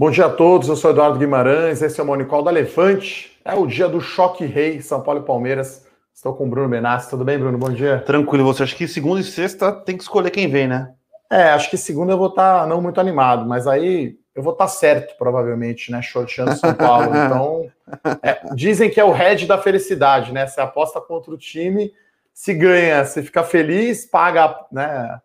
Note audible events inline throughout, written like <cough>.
Bom dia a todos, eu sou Eduardo Guimarães, esse é o Monicol da Levante. É o dia do choque rei, São Paulo e Palmeiras. Estou com o Bruno Benassi. Tudo bem, Bruno? Bom dia. Tranquilo, você acha que segunda e sexta tem que escolher quem vem, né? É, acho que segunda eu vou estar tá não muito animado, mas aí eu vou estar tá certo, provavelmente, né? Shorteando São Paulo. <laughs> Então, é, dizem que é o head da felicidade, né? Você aposta contra o time, se ganha, você fica feliz, paga, né?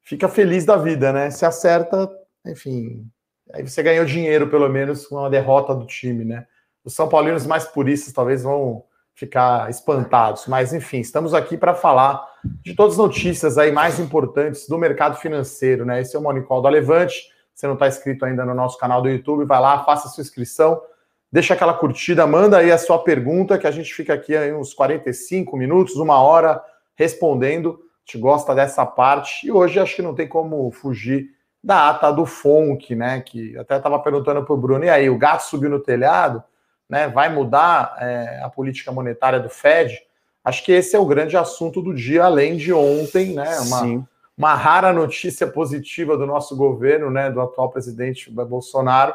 Fica feliz da vida, né? Se acerta, enfim, Aí você ganhou dinheiro, pelo menos, com a derrota do time, né? Os São Paulinos mais puristas talvez vão ficar espantados. Mas, enfim, estamos aqui para falar de todas as notícias aí mais importantes do mercado financeiro, né? Esse é o Monicol da Levante. Você não está inscrito ainda no nosso canal do YouTube, vai lá, faça sua inscrição, deixa aquela curtida, manda aí a sua pergunta, que a gente fica aqui aí uns 45 minutos, uma hora, respondendo. A gente gosta dessa parte. E hoje acho que não tem como fugir da ata do FONC, né? Que até estava perguntando para o Bruno, e aí, o gato subiu no telhado, né? Vai mudar é, a política monetária do Fed? Acho que esse é o grande assunto do dia, além de ontem, né? Uma, uma rara notícia positiva do nosso governo, né? Do atual presidente Bolsonaro,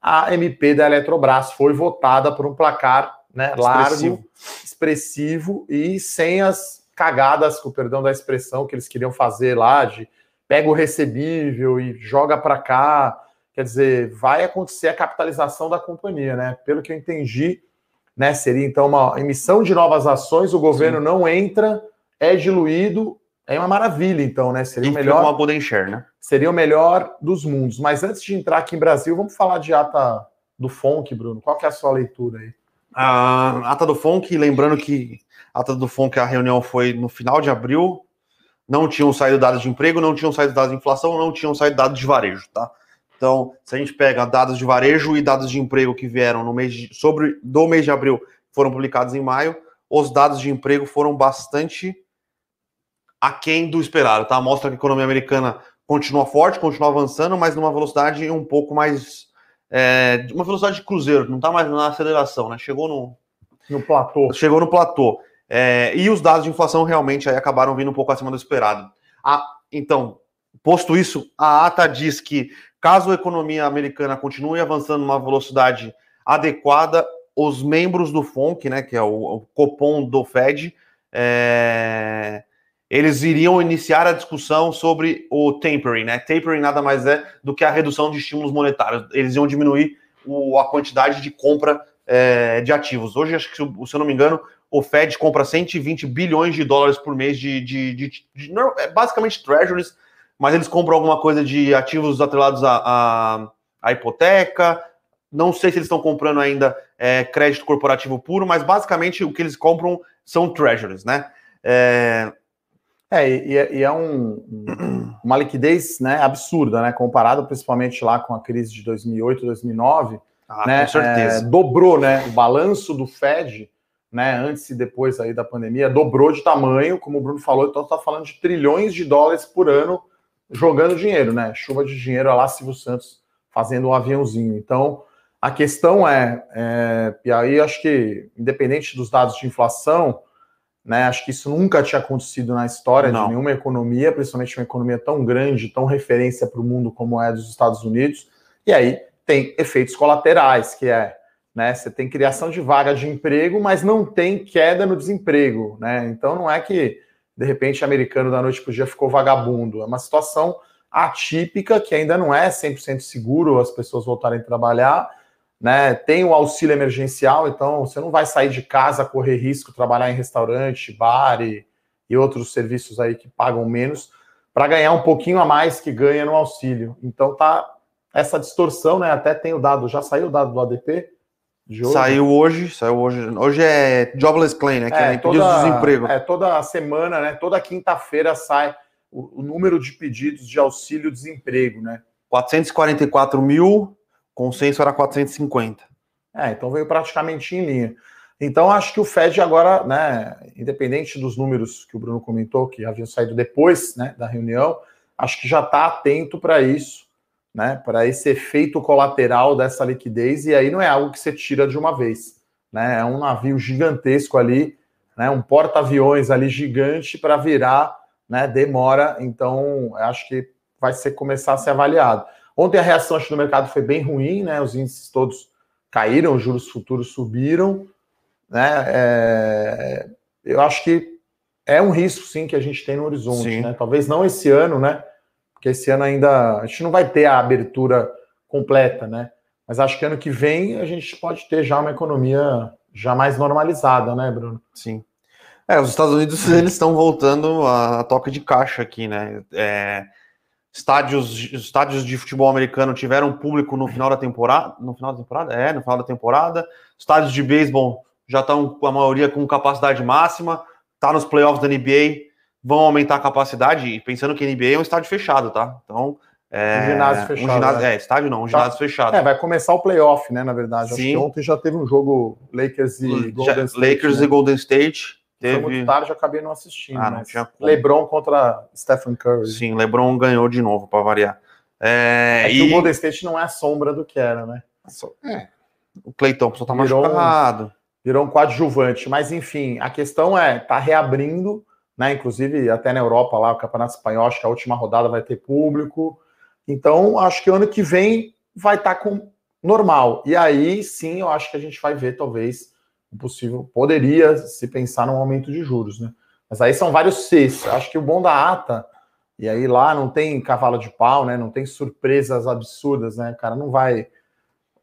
a MP da Eletrobras foi votada por um placar né, expressivo. largo, expressivo e sem as cagadas, com perdão da expressão, que eles queriam fazer lá de pega o recebível e joga para cá. Quer dizer, vai acontecer a capitalização da companhia, né? Pelo que eu entendi, né? Seria então uma emissão de novas ações, o governo Sim. não entra, é diluído, é uma maravilha, então, né? Seria o melhor. Uma golden share, né? Seria o melhor dos mundos. Mas antes de entrar aqui em Brasil, vamos falar de ata do FONC, Bruno. Qual que é a sua leitura aí? A ata do FONC, lembrando que a ata do FONC, a reunião foi no final de abril, não tinham saído dados de emprego, não tinham saído dados de inflação, não tinham saído dados de varejo, tá? Então, se a gente pega dados de varejo e dados de emprego que vieram no mês de, sobre do mês de abril, foram publicados em maio, os dados de emprego foram bastante aquém do esperado, tá? Mostra que a economia americana continua forte, continua avançando, mas numa velocidade um pouco mais é, uma velocidade de cruzeiro, não está mais na aceleração, né? Chegou no no platô. Chegou no platô. É, e os dados de inflação realmente aí acabaram vindo um pouco acima do esperado. Ah, então, posto isso, a ata diz que caso a economia americana continue avançando numa velocidade adequada, os membros do FONC, né, que é o, o Copom do Fed, é, eles iriam iniciar a discussão sobre o tapering, né? Tapering nada mais é do que a redução de estímulos monetários. Eles iam diminuir o, a quantidade de compra é, de ativos. Hoje, acho que, se eu não me engano, o Fed compra 120 bilhões de dólares por mês de, de, de, de, é basicamente treasuries, mas eles compram alguma coisa de ativos atrelados à, à, hipoteca. Não sei se eles estão comprando ainda é, crédito corporativo puro, mas basicamente o que eles compram são treasuries, né? É, é e, e, é um, <clears throat> uma liquidez né, absurda, né? Comparado principalmente lá com a crise de 2008, 2009. Ah, né, com certeza. É, dobrou, né? O balanço do Fed né, antes e depois aí da pandemia, dobrou de tamanho, como o Bruno falou, então está falando de trilhões de dólares por ano jogando dinheiro, né? Chuva de dinheiro a lá Silvio Santos fazendo um aviãozinho. Então, a questão é, é, e aí acho que, independente dos dados de inflação, né, acho que isso nunca tinha acontecido na história Não. de nenhuma economia, principalmente uma economia tão grande, tão referência para o mundo como é a dos Estados Unidos. E aí tem efeitos colaterais, que é né? Você tem criação de vaga de emprego, mas não tem queda no desemprego, né? Então não é que de repente americano da noite para o dia ficou vagabundo, é uma situação atípica que ainda não é 100% seguro as pessoas voltarem a trabalhar, né? Tem o auxílio emergencial, então você não vai sair de casa correr risco trabalhar em restaurante, bar e, e outros serviços aí que pagam menos para ganhar um pouquinho a mais que ganha no auxílio. Então tá essa distorção, né? Até tem o dado, já saiu o dado do ADP, hoje? Saiu hoje, saiu hoje. Hoje é Jobless Claim, né? Que é, é toda, de desemprego. É, toda semana, né? Toda quinta-feira sai o, o, número de pedidos de auxílio-desemprego, né? 444 mil, consenso era 450. É, então veio praticamente em linha. Então, acho que o Fed agora, né, independente dos números que o Bruno comentou, que haviam saído depois né, da reunião, acho que já está atento para isso né, para esse efeito colateral dessa liquidez, e aí não é algo que você tira de uma vez, né? É um navio gigantesco ali, né, um porta-aviões ali gigante para virar, né, demora, então acho que vai ser começar a ser avaliado. Ontem a reação acho, do mercado foi bem ruim, né? Os índices todos caíram, os juros futuros subiram, né? É, eu acho que é um risco, sim, que a gente tem no horizonte, né? Talvez não esse ano, né? Porque esse ano ainda a gente não vai ter a abertura completa, né? Mas acho que ano que vem a gente pode ter já uma economia já mais normalizada, né, Bruno? Sim. É, os Estados Unidos eles estão voltando a toca de caixa aqui, né? É, estádios, estádios de futebol americano tiveram público no final da temporada. No final da temporada? É, no final da temporada. Estádios de beisebol já estão, a maioria, com capacidade máxima. Tá nos playoffs da NBA, vão aumentar a capacidade, e pensando que a NBA é um estádio fechado, tá? Então. É, um ginásio fechado. Um ginásio, né? É, estádio não, um tá. ginásio fechado. É, vai começar o playoff, né? Na verdade. Sim. ontem já teve um jogo Lakers e Golden State. Lakers né? e Golden State. Teve... Foi muito tarde, eu acabei não assistindo. Ah, não tinha LeBron contra Stephen Curry. Sim, LeBron ganhou de novo, para variar. É, é e... o Golden State não é a sombra do que era, né? É. O Clay Thompson tá virou machucado. Um, virou um coadjuvante. Mas, enfim, a questão é, tá reabrindo, né? Inclusive, até na Europa, lá, o Campeonato Espanhol, acho que a última rodada vai ter público. Então, acho que ano que vem vai estar tá com normal. E aí, sim, eu acho que a gente vai ver, talvez, possível, poderia se pensar num aumento de juros, né? Mas aí são vários Cs. Acho que o bom da ata, e aí lá não tem cavalo de pau, né? Não tem surpresas absurdas, né? O cara não vai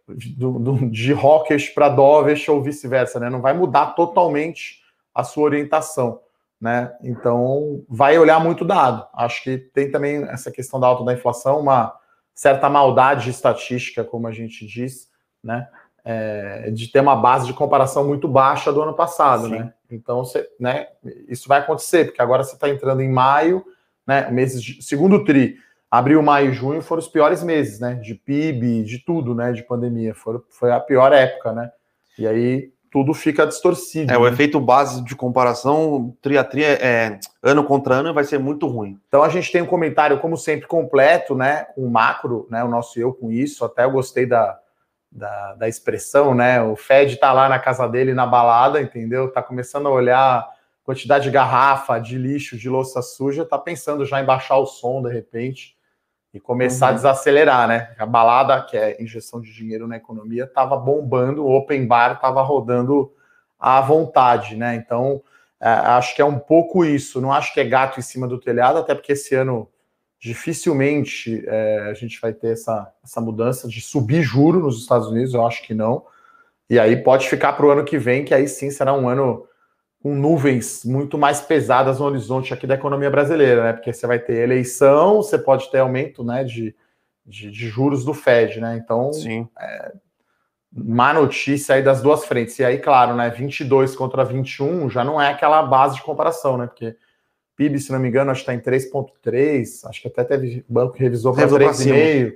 do, do, de Rockers para Dovish ou vice-versa, né? Não vai mudar totalmente a sua orientação, né? Então vai olhar muito dado. Acho que tem também essa questão da alta da inflação, uma certa maldade estatística, como a gente diz, né? é, de ter uma base de comparação muito baixa do ano passado, Sim. né? Então, você, né, isso vai acontecer, porque agora você está entrando em maio, né? Meses de, segundo tri, abril, maio e junho foram os piores meses, né? De PIB, de tudo, né? De pandemia, foi, foi a pior época, né? E aí tudo fica distorcido. É, né? o efeito base de comparação, tri a tri, é, é, ano contra ano, vai ser muito ruim. Então a gente tem um comentário, como sempre, completo, né? Um macro, né? O nosso eu com isso. Até eu gostei da, da, da expressão, né? O Fed tá lá na casa dele na balada, entendeu? Tá começando a olhar quantidade de garrafa, de lixo, de louça suja, tá pensando já em baixar o som de repente e começar uhum. a desacelerar, né? A balada, que é injeção de dinheiro na economia, tava bombando, o open bar tava rodando à vontade, né? Então, é, acho que é um pouco isso. Não acho que é gato em cima do telhado, até porque esse ano dificilmente é, a gente vai ter essa, essa mudança de subir juro nos Estados Unidos, eu acho que não. E aí pode ficar para o ano que vem, que aí sim será um ano com nuvens muito mais pesadas no horizonte aqui da economia brasileira, né? Porque você vai ter eleição, você pode ter aumento né, de, de, de juros do Fed, né? Então, sim. É, má notícia aí das duas frentes. E aí, claro, né? 22 contra 21 já não é aquela base de comparação, né? Porque PIB, se não me engano, acho que está em 3,3, acho que até teve banco que revisou para 3,5,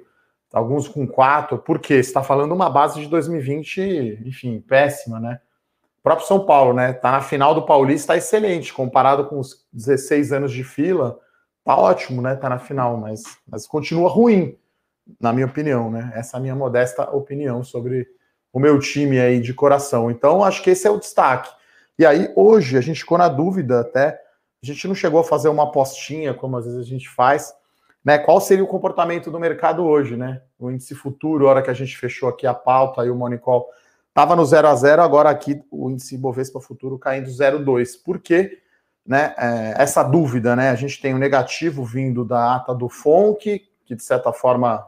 alguns com 4. Por quê? Você está falando uma base de 2020, enfim, péssima, né? O próprio São Paulo, né? Está na final do Paulista, está excelente, comparado com os 16 anos de fila, tá ótimo, né? Está na final, mas, mas continua ruim, na minha opinião, né? Essa é a minha modesta opinião sobre o meu time aí de coração. Então, acho que esse é o destaque. E aí, hoje, a gente ficou na dúvida até a gente não chegou a fazer uma apostinha, como às vezes a gente faz, né? Qual seria o comportamento do mercado hoje, né? O índice futuro, hora que a gente fechou aqui a pauta e o Monicol estava no 0 a 0 agora aqui o índice Bovespa futuro caindo 0,2. Por quê? Né, é, essa dúvida, né? A gente tem o um negativo vindo da ata do FONC, que de certa forma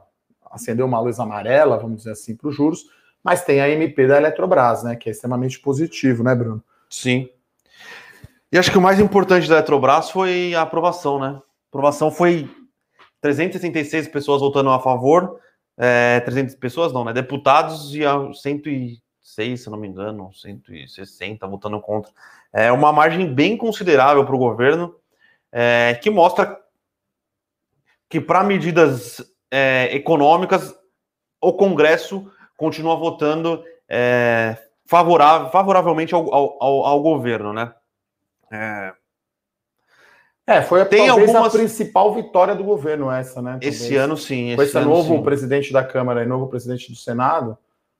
acendeu uma luz amarela, vamos dizer assim, para os juros, mas tem a MP da Eletrobras, né? Que é extremamente positivo, né, Bruno? Sim. E acho que o mais importante da Eletrobras foi a aprovação, né? A aprovação foi 366 pessoas votando a favor, é, 300 pessoas não, né? Deputados e 106, se não me engano, 160 votando contra. É uma margem bem considerável para o governo, é, que mostra que para medidas é, econômicas o Congresso continua votando é, favorável, favoravelmente ao, ao, ao governo, né? É, é foi a, Tem talvez algumas... a principal vitória do governo essa, né? Talvez. Esse ano sim. Esse Com esse novo sim. presidente da Câmara e novo presidente do Senado,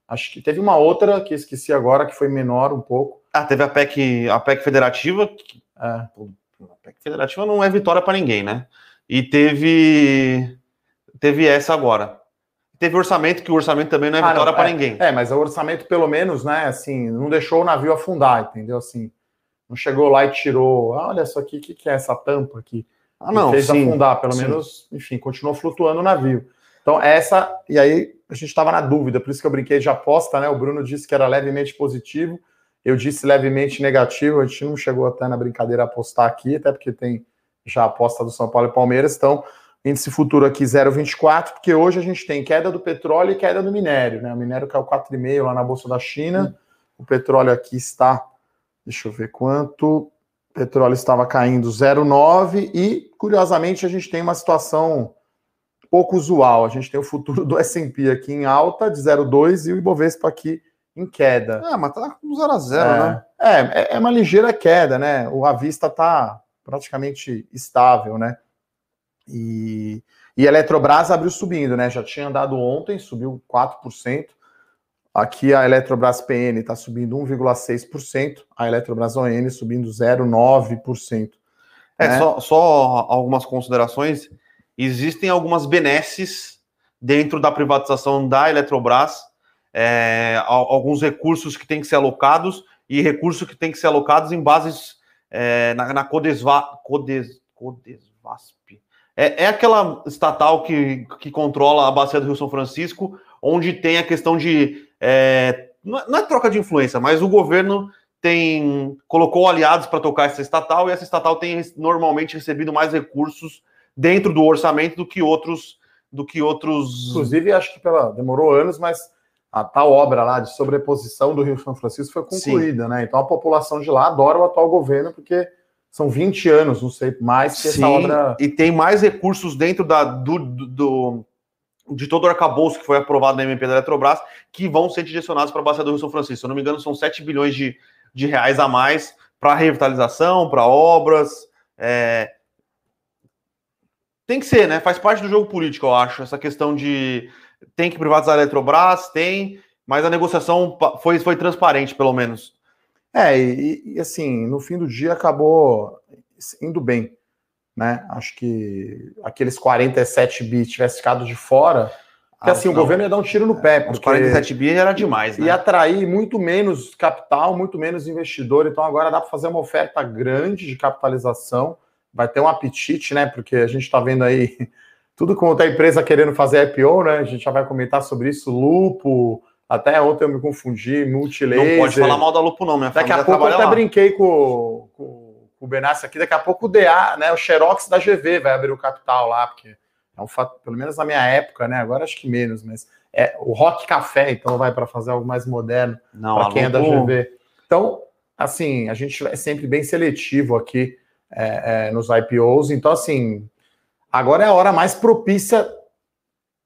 acho que teve uma outra que esqueci agora, que foi menor um pouco. Ah, teve a PEC, a PEC federativa. Que... É. A PEC federativa não é vitória para ninguém, né? E teve teve essa agora. teve orçamento, que o orçamento também não é ah, vitória para é, ninguém. É, mas o orçamento, pelo menos, né, assim, não deixou o navio afundar, entendeu? Assim, não chegou lá e tirou, ah, olha isso aqui, o que, que é essa tampa aqui? Ah, não, fez sim, afundar, pelo sim. menos, enfim, continuou flutuando o navio. Então, essa, e aí a gente estava na dúvida, por isso que eu brinquei de aposta, né? O Bruno disse que era levemente positivo, eu disse levemente negativo, a gente não chegou até na brincadeira a apostar aqui, até porque tem já a aposta do São Paulo e Palmeiras, então índice futuro aqui 0,24, porque hoje a gente tem queda do petróleo e queda do minério, né? O minério caiu 4,5 lá na Bolsa da China, hum. o petróleo aqui está, deixa eu ver quanto, o petróleo estava caindo 0,9 e, curiosamente, a gente tem uma situação pouco usual. A gente tem o futuro do S&P aqui em alta de 0,2 e o Ibovespa aqui em queda. É, mas tá com 0 a 0, é, né? É, é uma ligeira queda, né? O avista tá praticamente estável, né? E, e a Eletrobras abriu subindo, né? Já tinha andado ontem, subiu 4%. Aqui a Eletrobras PN está subindo 1,6%, a Eletrobras ON subindo 0,9%. É, né? só, só algumas considerações. Existem algumas benesses dentro da privatização da Eletrobras, é, alguns recursos que têm que ser alocados e recursos que têm que ser alocados em bases é, na, na Codesva, Codes, Codesvasp. É, é aquela estatal que, que controla a bacia do Rio São Francisco, onde tem a questão de. É, não, é, é troca de influência, mas o governo tem colocou aliados para tocar essa estatal e essa estatal tem normalmente recebido mais recursos dentro do orçamento do que outros do que outros. Inclusive, acho que pela, demorou anos, mas a tal obra lá de sobreposição do Rio São Francisco foi concluída, Sim. né? Então a população de lá adora o atual governo porque são 20 anos, não sei mais, que Sim, essa obra. E tem mais recursos dentro da, do, do, do de todo o arcabouço que foi aprovado na MP da Eletrobras, que vão ser direcionados para a Bacia do Rio São Francisco. Se eu não me engano, são 7 bilhões de, de reais a mais para revitalização, para obras. É... Tem que ser, né? Faz parte do jogo político, eu acho. Essa questão de tem que privatizar a Eletrobras, tem, mas a negociação foi, foi transparente, pelo menos. É, e, e, assim, no fim do dia acabou indo bem, né? Acho que aqueles 47 bi tivesse ficado de fora, que ah, assim, não. o governo ia dar um tiro no pé. Porque Os 47 bi era demais, né? Ia atrair muito menos capital, muito menos investidor, então agora dá para fazer uma oferta grande de capitalização, vai ter um apetite, né? Porque a gente está vendo aí <laughs> tudo quanto a empresa querendo fazer IPO, né? A gente já vai comentar sobre isso, Lupo, até ontem eu me confundi, Multilaser. Não pode falar mal da Lupo, não, minha Daqui a pouco eu até lá. brinquei com, com, com, o Benassi aqui, daqui a pouco o DA, né, o Xerox da GV vai abrir o capital lá, porque é um fato, pelo menos na minha época, né? Agora acho que menos, mas é o Rock Café, então vai para fazer algo mais moderno para quem Lupo... é da GV. Então, assim, a gente é sempre bem seletivo aqui é, é, nos IPOs, então assim, agora é a hora mais propícia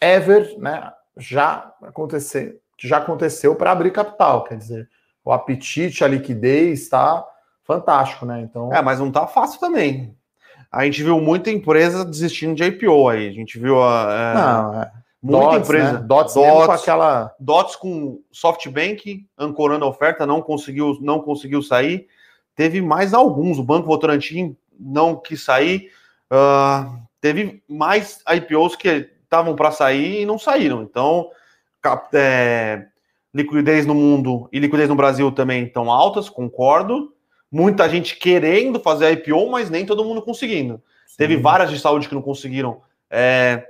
ever, né? Já acontecer já aconteceu para abrir capital, quer dizer, o apetite, a liquidez está fantástico, né? Então. É, mas não está fácil também. A gente viu muita empresa desistindo de IPO aí. A gente viu a. É, não, é. Muita Dots, empresa. Né? Dots, Dots com aquela. Dots com SoftBank ancorando a oferta, não conseguiu, não conseguiu sair. Teve mais alguns. O Banco Votorantim não quis sair. Uh, teve mais IPOs que estavam para sair e não saíram. Então, é, liquidez no mundo e liquidez no Brasil também estão altas, concordo. Muita gente querendo fazer IPO, mas nem todo mundo conseguindo. Sim. Teve várias de saúde que não conseguiram. É,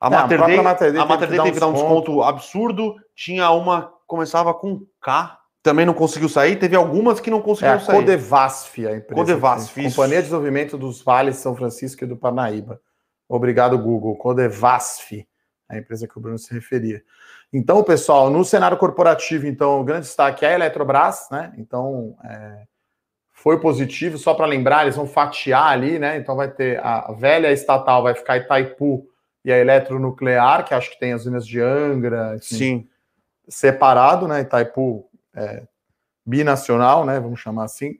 a não, Mater Dei, a Mater teve que dar um desconto absurdo. Tinha uma começava com K, também não conseguiu sair. Teve algumas que não conseguiram é, sair. Codevasf, a empresa. Codevasf, Companhia de Desenvolvimento dos Vales São Francisco e do Parnaíba. Obrigado, Google. Codevasf a empresa que o Bruno se referia. Então, pessoal, no cenário corporativo, então, o grande destaque é a Eletrobras, né? Então, é, foi positivo, só para lembrar, eles vão fatiar ali, né? Então vai ter a velha estatal, vai ficar Itaipu e a eletronuclear, que acho que tem as usinas de Angra, Sim. separado, né? Itaipu é, binacional, né? Vamos chamar assim.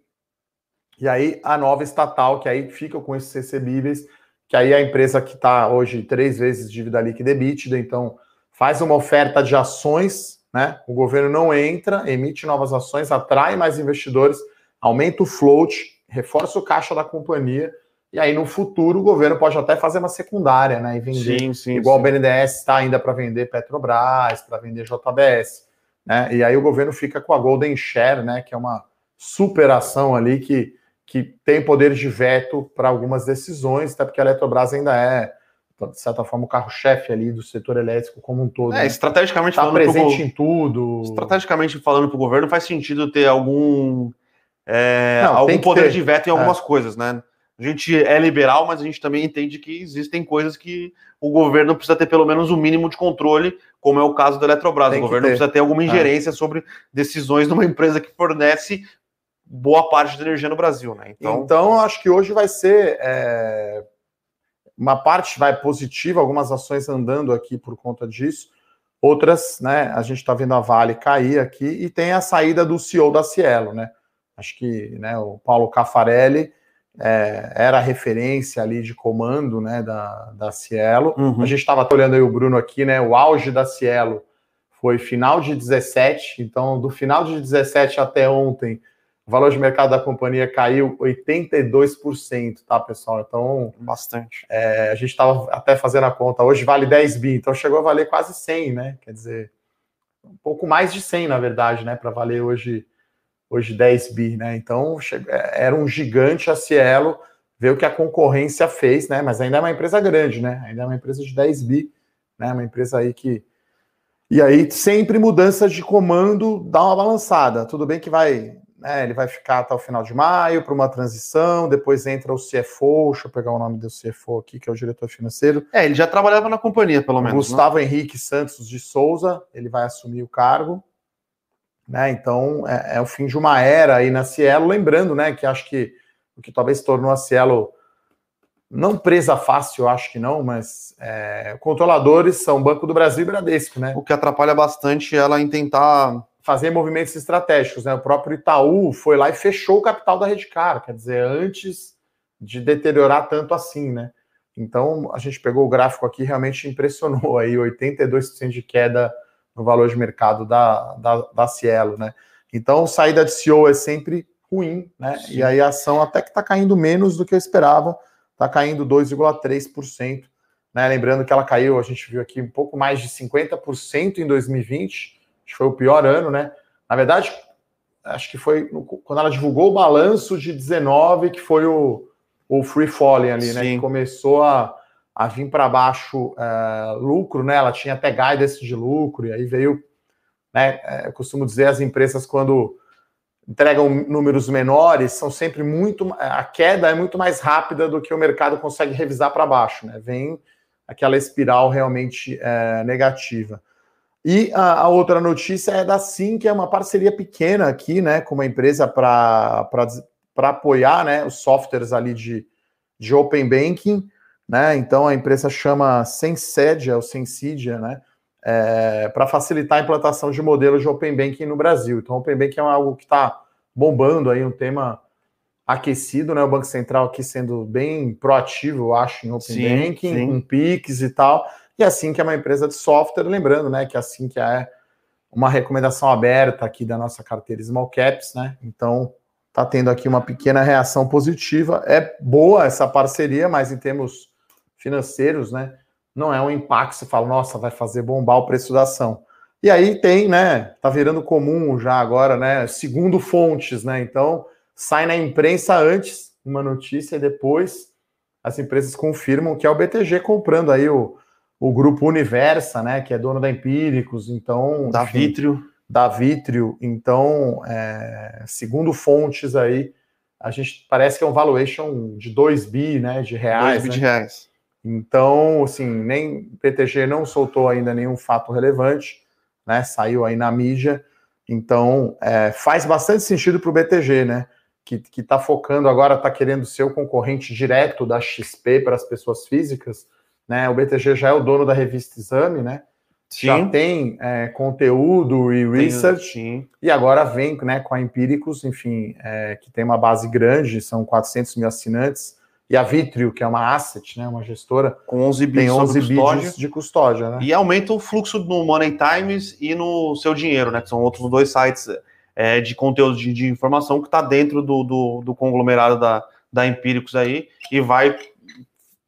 E aí a nova estatal, que aí fica com esses recebíveis que aí a empresa que está hoje três vezes dívida líquida EBITDA, então faz uma oferta de ações, né? O governo não entra, emite novas ações, atrai mais investidores, aumenta o float, reforça o caixa da companhia E aí, no futuro, o governo pode até fazer uma secundária, né? E vender. Sim, sim, igual sim. o BNDES está ainda para vender Petrobras, para vender JBS. Né? E aí o governo fica com a Golden Share, né? Que é uma super ação ali que, que tem poder de veto para algumas decisões, até porque a Eletrobras ainda é, de certa forma, o carro-chefe ali do setor elétrico como um todo. É, né? estrategicamente Tá falando, pro presente go- em tudo. estrategicamente falando para o governo, faz sentido ter algum, é, Não, algum poder ter. de veto em algumas coisas, né? A gente é liberal, mas a gente também entende que existem coisas que o governo precisa ter pelo menos o mínimo de controle, como é o caso da Eletrobras. O governo ter. precisa ter alguma ingerência sobre decisões de uma empresa que fornece boa parte da energia no Brasil, né? Então, Então, acho que hoje vai ser é, uma parte vai positiva, algumas ações andando aqui por conta disso. Outras, né? A gente está vendo a Vale cair aqui e tem a saída do CEO da Cielo, né? Acho que né, o Paulo Caffarelli é, era a referência ali de comando né, da, da Cielo. Uhum. A gente estava olhando aí o Bruno aqui, né? O auge da Cielo foi final de 17, então do final de 17 até ontem, o valor de mercado da companhia caiu 82%, tá, pessoal? Então, bastante. é, a gente estava até fazendo a conta, hoje vale 10 bi, então chegou a valer quase 100, né? Quer dizer, um pouco mais de 100, na verdade, né? Para valer hoje, hoje 10 bi, né? Então, é, era um gigante a Cielo, ver o que a concorrência fez, né? Mas ainda é uma empresa grande, né? Ainda é uma empresa de 10 bi, né? Uma empresa aí que. E aí, sempre mudanças de comando dá uma balançada. Tudo bem que vai. né, ele vai ficar até o final de maio para uma transição, depois entra o CFO, deixa eu pegar o nome do CFO aqui, que é o diretor financeiro. É, ele já trabalhava na companhia, pelo menos. né? Gustavo Henrique Santos de Souza, ele vai assumir o cargo. Né? Então, é, é o fim de uma era aí na Cielo. Lembrando, né, que acho que o que talvez tornou a Cielo não presa fácil, acho que não, mas é, controladores são Banco do Brasil e Bradesco, né? O que atrapalha bastante ela em tentar. Fazer movimentos estratégicos, né? O próprio Itaú foi lá e fechou o capital da Redcar, quer dizer, antes de deteriorar tanto assim, né? Então, a gente pegou o gráfico aqui, realmente impressionou aí, 82% de queda no valor de mercado da, da, da Cielo, né? Então, saída de CEO é sempre ruim, né? Sim. E aí a ação até que está caindo menos do que eu esperava, está caindo 2,3%, né? Lembrando que ela caiu, a gente viu aqui, um pouco mais de 50% em 2020, acho que foi o pior ano, né? Na verdade, acho que foi no- quando ela divulgou o balanço de 19, que foi o, o free falling ali, né? Sim. Que começou a, a vir para baixo é, lucro, né? Ela tinha até guidance de lucro, e aí veio, né? é, eu costumo dizer, as empresas quando entregam números menores, são sempre muito. A queda é muito mais rápida do que o mercado consegue revisar para baixo, né? Vem aquela espiral realmente é, negativa. E a, a outra notícia é da Sim, que é uma parceria pequena aqui, né, com uma empresa para apoiar né, os softwares ali de, de Open Banking, né? Então a empresa chama Sensedia, ou Sensidia, né? para facilitar a implantação de modelos de Open Banking no Brasil. Então, Open Banking é algo que está bombando aí, um tema aquecido, né? O Banco Central aqui sendo bem proativo, eu acho, em Open Sim, Banking, sim. com PIX e tal. E assim que é uma empresa de software, lembrando, né, que assim que é uma recomendação aberta aqui da nossa carteira Small Caps, né? Então, tá tendo aqui uma pequena reação positiva. É boa essa parceria, mas em termos financeiros, né, não é um impacto, você fala, nossa, vai fazer bombar o preço da ação. E aí tem, né, tá virando comum já agora, né, segundo fontes, né? Então, sai na imprensa antes uma notícia e depois as empresas confirmam que é o BTG comprando aí o, o grupo Universa, né, que é dono da Empíricos, então Da enfim, Vitrio. da Vitrio. Então, é, segundo fontes aí, a gente parece que é um valuation de 2 bi, né, de reais. Dois bi né? de reais. Então, assim, nem PTG não soltou ainda nenhum fato relevante, né? Saiu aí na mídia. Então, é, faz bastante sentido para o BTG, né? Que está focando agora, está querendo ser o concorrente direto da XP para as pessoas físicas. Né? O BTG já é o dono da revista Exame, né? Já tem é, conteúdo e research. Sim. E agora vem né, com a Empíricos, enfim, é, que tem uma base grande, são 400 mil assinantes. E a Vitrio, que é uma asset, né, uma gestora, Com 11 bi tem sob 11 bi de, de custódia. Né? E aumenta o fluxo no Money Times e no seu dinheiro, né? Que são outros dois sites é, de conteúdo de, de informação que está dentro do, do, do conglomerado da, da Empíricos aí e vai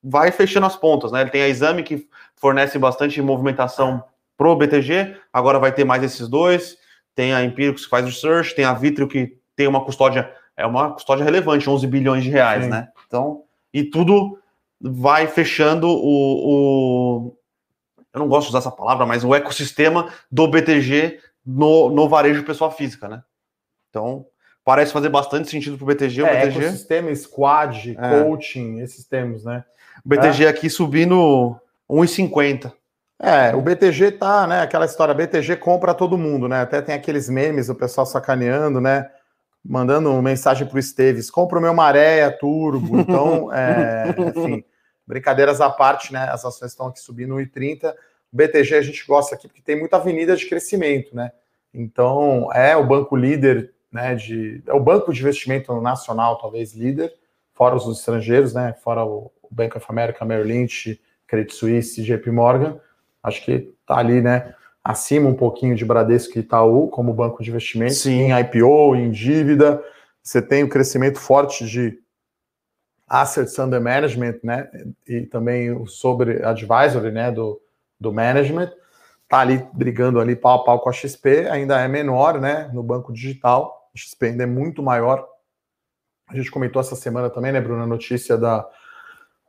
vai fechando as pontas, né? Ele tem a Exame que fornece bastante movimentação pro BTG, agora vai ter mais esses dois, tem a Empíricos que faz research, tem a Vitrio que tem uma custódia, é uma custódia relevante, 11 bilhões de reais, Sim. né? Então, e tudo vai fechando o, o, eu não gosto de usar essa palavra, mas o ecossistema do BTG no, no varejo pessoa física, né? Então, parece fazer bastante sentido para o BTG. O é, BTG... ecossistema, squad, é. coaching, esses termos, né? O BTG é. aqui subindo 1,50. É, o BTG tá, né? Aquela história, BTG compra todo mundo, né? Até tem aqueles memes, o pessoal sacaneando, né? Mandando mensagem para o Esteves, compra o meu Maré Turbo. Então, <laughs> é, enfim, brincadeiras à parte, né? As ações estão aqui subindo 1,30. O BTG a gente gosta aqui porque tem muita avenida de crescimento, né? Então, é o banco líder, né? De, é o banco de investimento nacional, talvez líder, fora os estrangeiros, né? Fora o, o Bank of America, Merrill Lynch, Credit Suisse, JP Morgan. Acho que tá ali, né? Acima um pouquinho de Bradesco e Itaú como banco de investimento, Sim. em IPO, em dívida. Você tem o crescimento forte de assets under management, né? E também o sobre advisory, né? Do, do management. Tá ali brigando ali pau a pau com a XP, ainda é menor, né? No banco digital. A XP ainda é muito maior. A gente comentou essa semana também, né, Bruno, a notícia da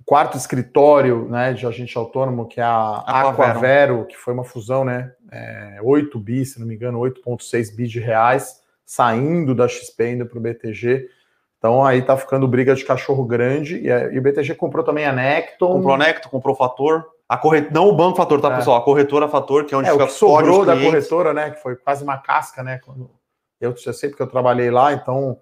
quarto escritório, né, de agente autônomo, que é a Aquavero, Aquavero que foi uma fusão, né? É, 8 bi, se não me engano, 8,6 bi de reais, saindo da XP indo para o BTG. Então aí tá ficando briga de cachorro grande. E, e o BTG comprou também a Necton. Comprou a Necton, comprou o Fator. A corret... Não o Banco Fator, tá, é. pessoal? A corretora Fator, que é onde é, fica o que sobrou da corretora, né? Que foi quase uma casca, né? Quando... Eu, eu sei porque eu trabalhei lá, então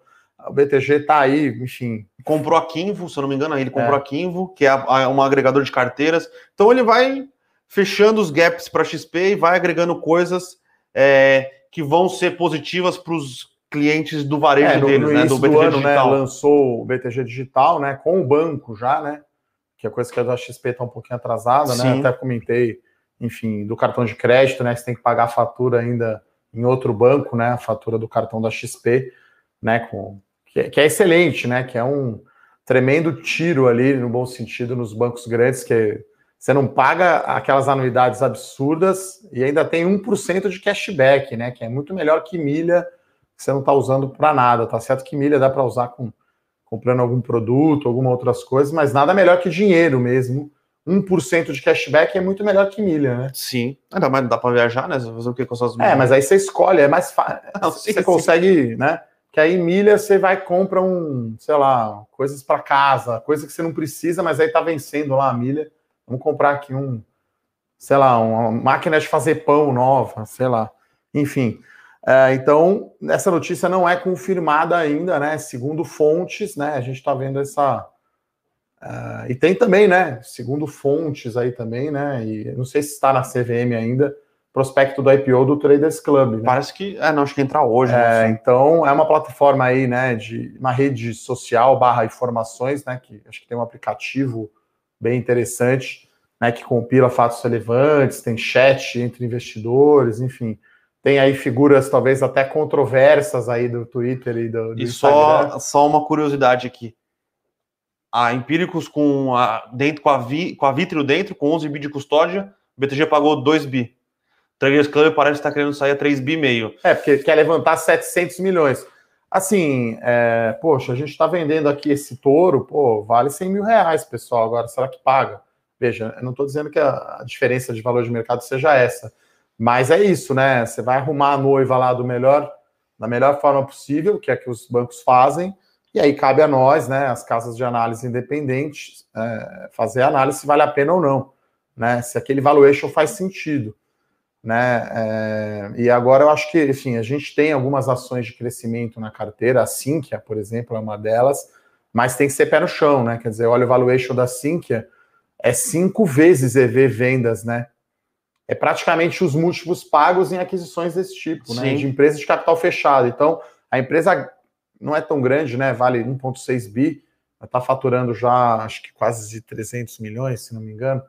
o BTG tá aí, enfim. Comprou a Kinvo, se eu não me engano, ele comprou é. a Kinvo, que é um agregador de carteiras. Então ele vai fechando os gaps para XP e vai agregando coisas é, que vão ser positivas para os clientes do varejo é, no, deles, no né? Do BTG do ano, né, Digital. Né, lançou o BTG Digital, né? Com o banco já, né? Que é coisa que a da XP está um pouquinho atrasada, né, Sim. né? Até comentei, enfim, do cartão de crédito, né? Você tem que pagar a fatura ainda em outro banco, né? A fatura do cartão da XP, né? Com, que, é, que é excelente, né? Que é um tremendo tiro ali, no bom sentido, nos bancos grandes, que você não paga aquelas anuidades absurdas e ainda tem 1% de cashback, né? Que é muito melhor que milha que você não está usando para nada, tá certo que milha dá para usar com comprando algum produto, alguma outras coisas, mas nada melhor que dinheiro mesmo. 1% de cashback é muito melhor que milha, né? Sim, ainda mais dá para viajar, né? Fazer o que com suas milhas. É, mas aí você escolhe, é mais fácil. <laughs> Você sim. consegue, né? Que aí milha você vai compra um, sei lá, coisas para casa, coisa que você não precisa, mas aí tá vencendo lá a milha. Vamos comprar aqui um, sei lá, uma máquina de fazer pão nova, sei lá. Enfim, é, então, essa notícia não é confirmada ainda, né? Segundo fontes, né? A gente está vendo essa. Uh, e tem também, né? Segundo fontes aí também, né? E não sei se está na CVM ainda, prospecto do IPO do Traders Club. Né? Parece que. É, não, acho que entra hoje. É, então, é uma plataforma aí, né? De uma rede social barra informações, né? Que acho que tem um aplicativo bem interessante, né? Que compila fatos relevantes, tem chat entre investidores, enfim. Tem aí figuras talvez até controversas aí do Twitter e do, do e só, só uma curiosidade aqui. A Empíricos com a, dentro, com, a vi, com a Vitrio dentro, com 11 bi de custódia, o BTG pagou 2 bi. Traders Club parece estar querendo sair a 3 bi meio. É, porque quer levantar 700 milhões. Assim, é, poxa, a gente está vendendo aqui esse touro, pô, vale 100 mil reais, pessoal. Agora, será que paga? Veja, eu não estou dizendo que a, a diferença de valor de mercado seja essa mas é isso, né? Você vai arrumar a noiva lá do melhor, da melhor forma possível, que é que os bancos fazem, e aí cabe a nós, né, as casas de análise independentes, é, fazer a análise se vale a pena ou não, né? Se aquele valuation faz sentido, né? É, e agora eu acho que, enfim, a gente tem algumas ações de crescimento na carteira, a Sinqia, por exemplo, é uma delas, mas tem que ser pé no chão, né? Quer dizer, olha o valuation da Sinqia, é cinco vezes EV vendas, né? é praticamente os múltiplos pagos em aquisições desse tipo, né? De empresas de capital fechado. Então, a empresa não é tão grande, né? Vale 1,6 bi, está faturando já acho que quase 300 milhões, se não me engano.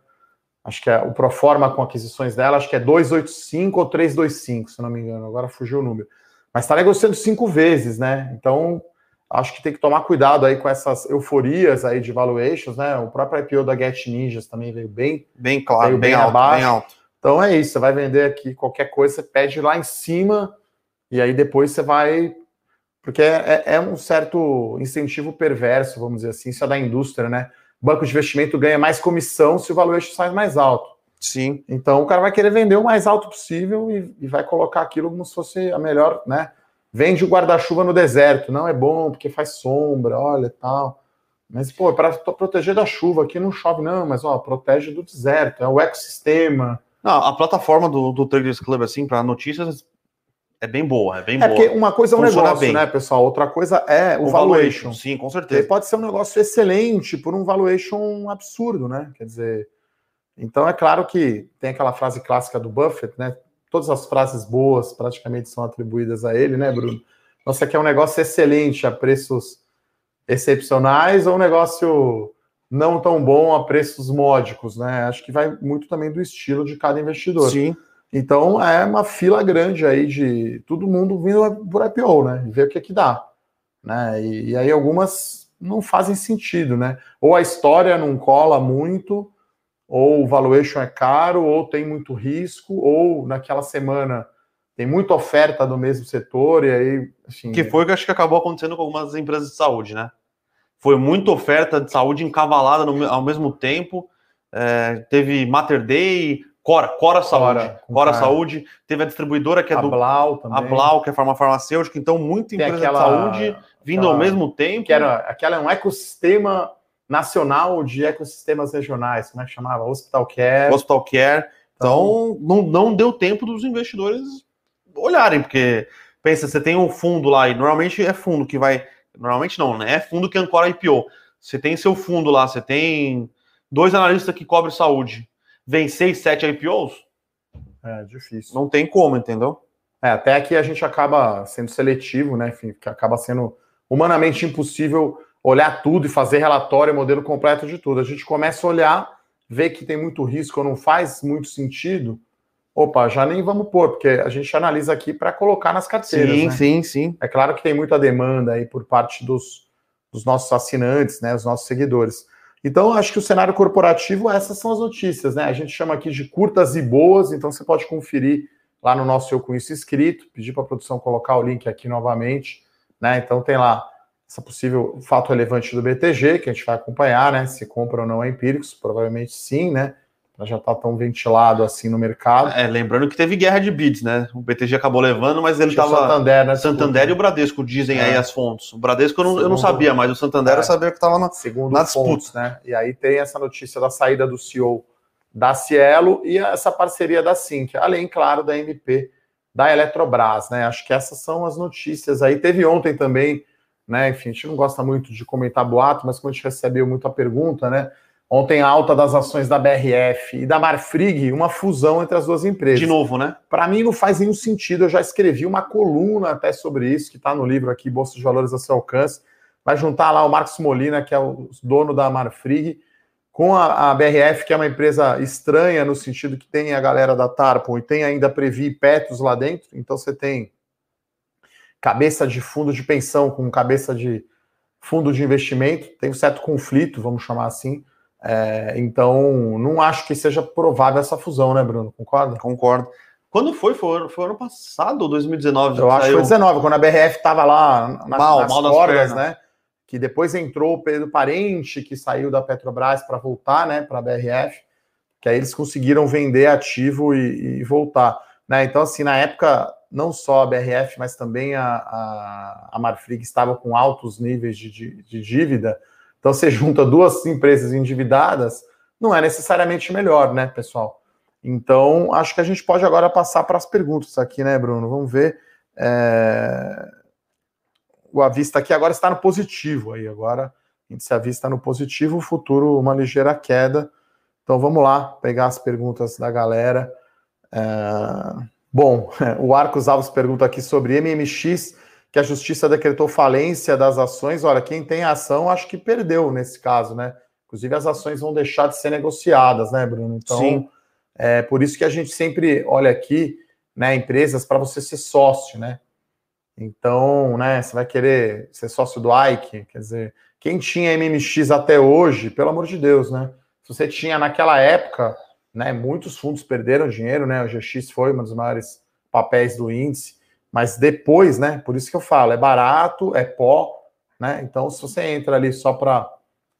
Acho que é o Proforma com aquisições dela, acho que é 285 ou 325, se não me engano. Agora fugiu o número. Mas está negociando cinco vezes, né? Então, acho que tem que tomar cuidado aí com essas euforias aí de valuations, né? O próprio IPO da Get Ninjas também veio bem, bem claro, bem, bem, alto, abaixo. bem alto. Então é isso, você vai vender aqui qualquer coisa, você pede lá em cima e aí depois você vai. Porque é, é, é um certo incentivo perverso, vamos dizer assim, isso é da indústria, né? Banco de investimento ganha mais comissão se o valuation sai mais alto. Sim. Então o cara vai querer vender o mais alto possível e, e vai colocar aquilo como se fosse a melhor, né? Vende o guarda-chuva no deserto, não é bom porque faz sombra, olha tal. Mas, pô, para proteger da chuva, aqui não chove, não, mas ó, protege do deserto, é o ecossistema. Não, a plataforma do, do Traders Club, assim, para notícias, é bem boa, é bem é boa. Porque uma coisa é um Funciona negócio, bem. né, pessoal? Outra coisa é o, o valuation. valuation. Sim, com certeza. Ele pode ser um negócio excelente por um valuation absurdo, né? Quer dizer, então é claro que tem aquela frase clássica do Buffett, né? todas as frases boas praticamente são atribuídas a ele, né, Bruno? Então, você quer um negócio excelente a preços excepcionais ou um negócio não tão bom a preços módicos, né? Acho que vai muito também do estilo de cada investidor. Sim. Então é uma fila grande aí de todo mundo vindo por IPO, né? Ver o que que dá, né? E, e aí algumas não fazem sentido, né? Ou a história não cola muito, ou o valuation é caro, ou tem muito risco, ou naquela semana tem muita oferta do mesmo setor, e aí. Assim, que foi o que acho que acabou acontecendo com algumas empresas de saúde, né? Foi muita oferta de saúde encavalada no, ao mesmo tempo. É, teve Mater Day, Cora, Cora Saúde. Cora, Cora Saúde. Teve a distribuidora que é a do. Blau também. A Blau, que é farma farmacêutica. Então, muita empresa aquela, de saúde vindo aquela, ao mesmo tempo. Que era, aquela é um ecossistema nacional de ecossistemas regionais, como é que chamava? Hospital Care. Hospital Care. Então, não, não deu tempo dos investidores olharem, porque pensa, você tem um fundo lá, e normalmente é fundo que vai. Normalmente não, né? É fundo que ancora IPO. Você tem seu fundo lá, você tem dois analistas que cobrem saúde. Vem seis, sete IPOs? É difícil. Não tem como, entendeu? É, até aqui a gente acaba sendo seletivo, né? Enfim, que acaba sendo humanamente impossível olhar tudo e fazer relatório, modelo completo de tudo. A gente começa a olhar, ver que tem muito risco não faz muito sentido. Opa, já nem vamos pôr, porque a gente analisa aqui para colocar nas carteiras. Sim, né? sim, sim. É claro que tem muita demanda aí por parte dos, dos nossos assinantes, né, os nossos seguidores. Então, acho que o cenário corporativo, essas são as notícias, né? A gente chama aqui de curtas e boas, então você pode conferir lá no nosso Eu Conheço Escrito, pedir para a produção colocar o link aqui novamente, né? Então tem lá essa possível fato relevante do BTG, que a gente vai acompanhar, né? Se compra ou não é empíricos, provavelmente sim, né? Já estar tá tão ventilado assim no mercado. É, lembrando que teve guerra de bids, né? O BTG acabou levando, mas ele estava. Santander, né? Santander e o Bradesco dizem é. aí as fontes. O Bradesco eu não, eu não sabia, mas o Santander é. eu sabia que estava na, Segundo na disputa. Fontes, né? E aí tem essa notícia da saída do CEO da Cielo e essa parceria da Cinq, além, claro, da MP da Eletrobras, né? Acho que essas são as notícias aí. Teve ontem também né? Enfim, a gente não gosta muito de comentar boato, mas como a gente recebeu muita pergunta, né? Ontem a alta das ações da BRF e da Marfrig, uma fusão entre as duas empresas. De novo, né? Para mim não faz nenhum sentido. Eu já escrevi uma coluna até sobre isso, que está no livro aqui, Bolsa de Valores a seu alcance. Vai juntar lá o Marcos Molina, que é o dono da Marfrig, com a, a, BRF, que é uma empresa estranha no sentido que tem a galera da Tarpon e tem ainda Previ e Petros lá dentro. Então você tem cabeça de fundo de pensão com cabeça de fundo de investimento, tem um certo conflito, vamos chamar assim. É, então, não acho que seja provável essa fusão, né, Bruno? Concorda? Concordo. Quando foi? Foi, foi ano passado ou 2019? Eu acho que foi 19, quando a BRF estava lá na, mal, nas mal cordas, né? Que depois entrou o Pedro Parente, que saiu da Petrobras para voltar, né, para a BRF, que aí eles conseguiram vender ativo e, e voltar. Né? Então, assim, na época não só a BRF, mas também a, a, a Marfrig estava com altos níveis de, de, de, dívida. Então, você junta duas empresas endividadas, não é necessariamente melhor, né, pessoal? Então, acho que a gente pode agora passar para as perguntas aqui, né, Bruno? Vamos ver. É... O avista aqui agora está no positivo aí, agora se avista no positivo, o futuro uma ligeira queda. Então vamos lá, pegar as perguntas da galera. É... Bom, <laughs> o Arcos Alves pergunta aqui sobre MMX, que a justiça decretou falência das ações. Olha, quem tem ação acho que perdeu nesse caso, né? Inclusive as ações vão deixar de ser negociadas, né, Bruno? Então, Sim. é por isso que a gente sempre olha aqui, né, empresas para você ser sócio, né? Então, né, você vai querer ser sócio do Ike, quer dizer, quem tinha MMX até hoje, pelo amor de Deus, né? Se você tinha naquela época, né, muitos fundos perderam dinheiro, né? O GX foi um dos maiores papéis do índice, mas depois, né? Por isso que eu falo, é barato, é pó, né? Então, se você entra ali só para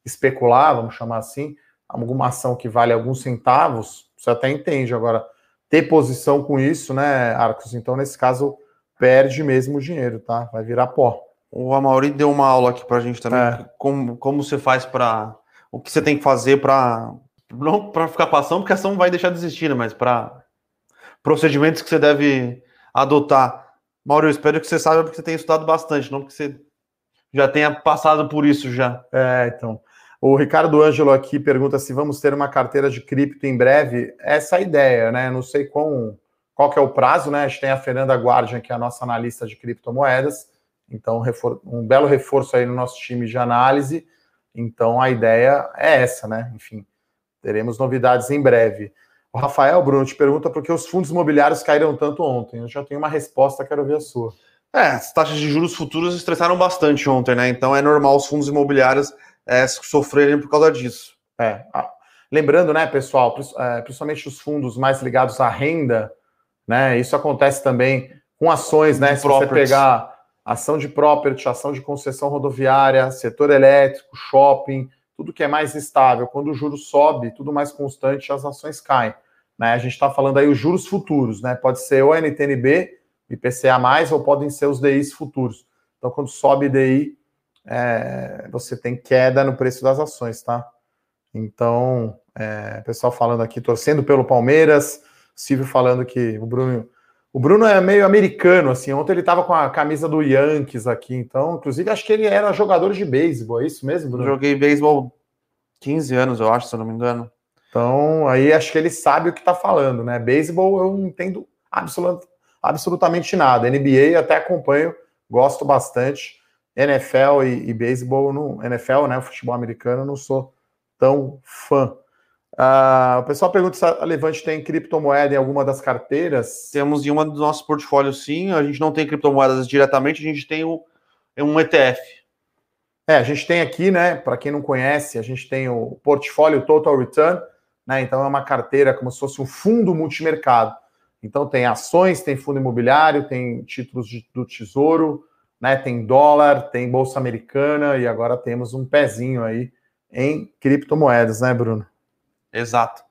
especular, vamos chamar assim, alguma ação que vale alguns centavos, você até entende. Agora, ter posição com isso, né, Arcos? Então, nesse caso, perde mesmo o dinheiro, tá? Vai virar pó. O Amauri deu uma aula aqui para a gente também. É. Como, como você faz para. O que você tem que fazer para. Não para ficar passando, porque a ação vai deixar de existir, né? Mas para procedimentos que você deve adotar. Mauro, eu espero que você saiba porque você tem estudado bastante, não porque você já tenha passado por isso já. É, então. O Ricardo Ângelo aqui pergunta se vamos ter uma carteira de cripto em breve. Essa é a ideia, né? Não sei qual, qual que é o prazo, né? A gente tem a Fernanda Guardian, que é a nossa analista de criptomoedas. Então, um belo reforço aí no nosso time de análise. Então, a ideia é essa, né? Enfim, teremos novidades em breve. O Rafael Bruno te pergunta por que os fundos imobiliários caíram tanto ontem. Eu já tenho uma resposta, quero ver a sua. É, as taxas de juros futuros estressaram bastante ontem, né? Então é normal os fundos imobiliários é, sofrerem por causa disso. É. Lembrando, né, pessoal, é, principalmente os fundos mais ligados à renda, né? Isso acontece também com ações, né? Se você pegar ação de property, ação de concessão rodoviária, setor elétrico, shopping, tudo que é mais estável. Quando o juro sobe, tudo mais constante, as ações caem. Né? A gente está falando aí os juros futuros, né? Pode ser o NTNB, IPCA, ou podem ser os DIs futuros. Então, quando sobe DI, é, você tem queda no preço das ações, tá? Então, é, pessoal falando aqui, torcendo pelo Palmeiras, Silvio falando que o Bruno. O Bruno é meio americano, assim. Ontem ele estava com a camisa do Yankees aqui, então, inclusive, acho que ele era jogador de beisebol, é isso mesmo, Bruno? Joguei beisebol 15 anos, eu acho, se eu não me engano. Então, aí acho que ele sabe o que está falando, né? Beisebol eu não entendo absolut, absolutamente nada. NBA até acompanho, gosto bastante. NFL e, e beisebol, no NFL, né? Futebol americano, não sou tão fã. Uh, o pessoal pergunta se a Levante tem criptomoeda em alguma das carteiras. Temos em uma dos nossos portfólios, sim. A gente não tem criptomoedas diretamente, a gente tem o, um ETF. É, a gente tem aqui, né? Para quem não conhece, a gente tem o portfólio Total Return, né? Então é uma carteira como se fosse um fundo multimercado. Então tem ações, tem fundo imobiliário, tem títulos de, do tesouro, né? Tem dólar, tem bolsa americana e agora temos um pezinho aí em criptomoedas, né, Bruno? Exato.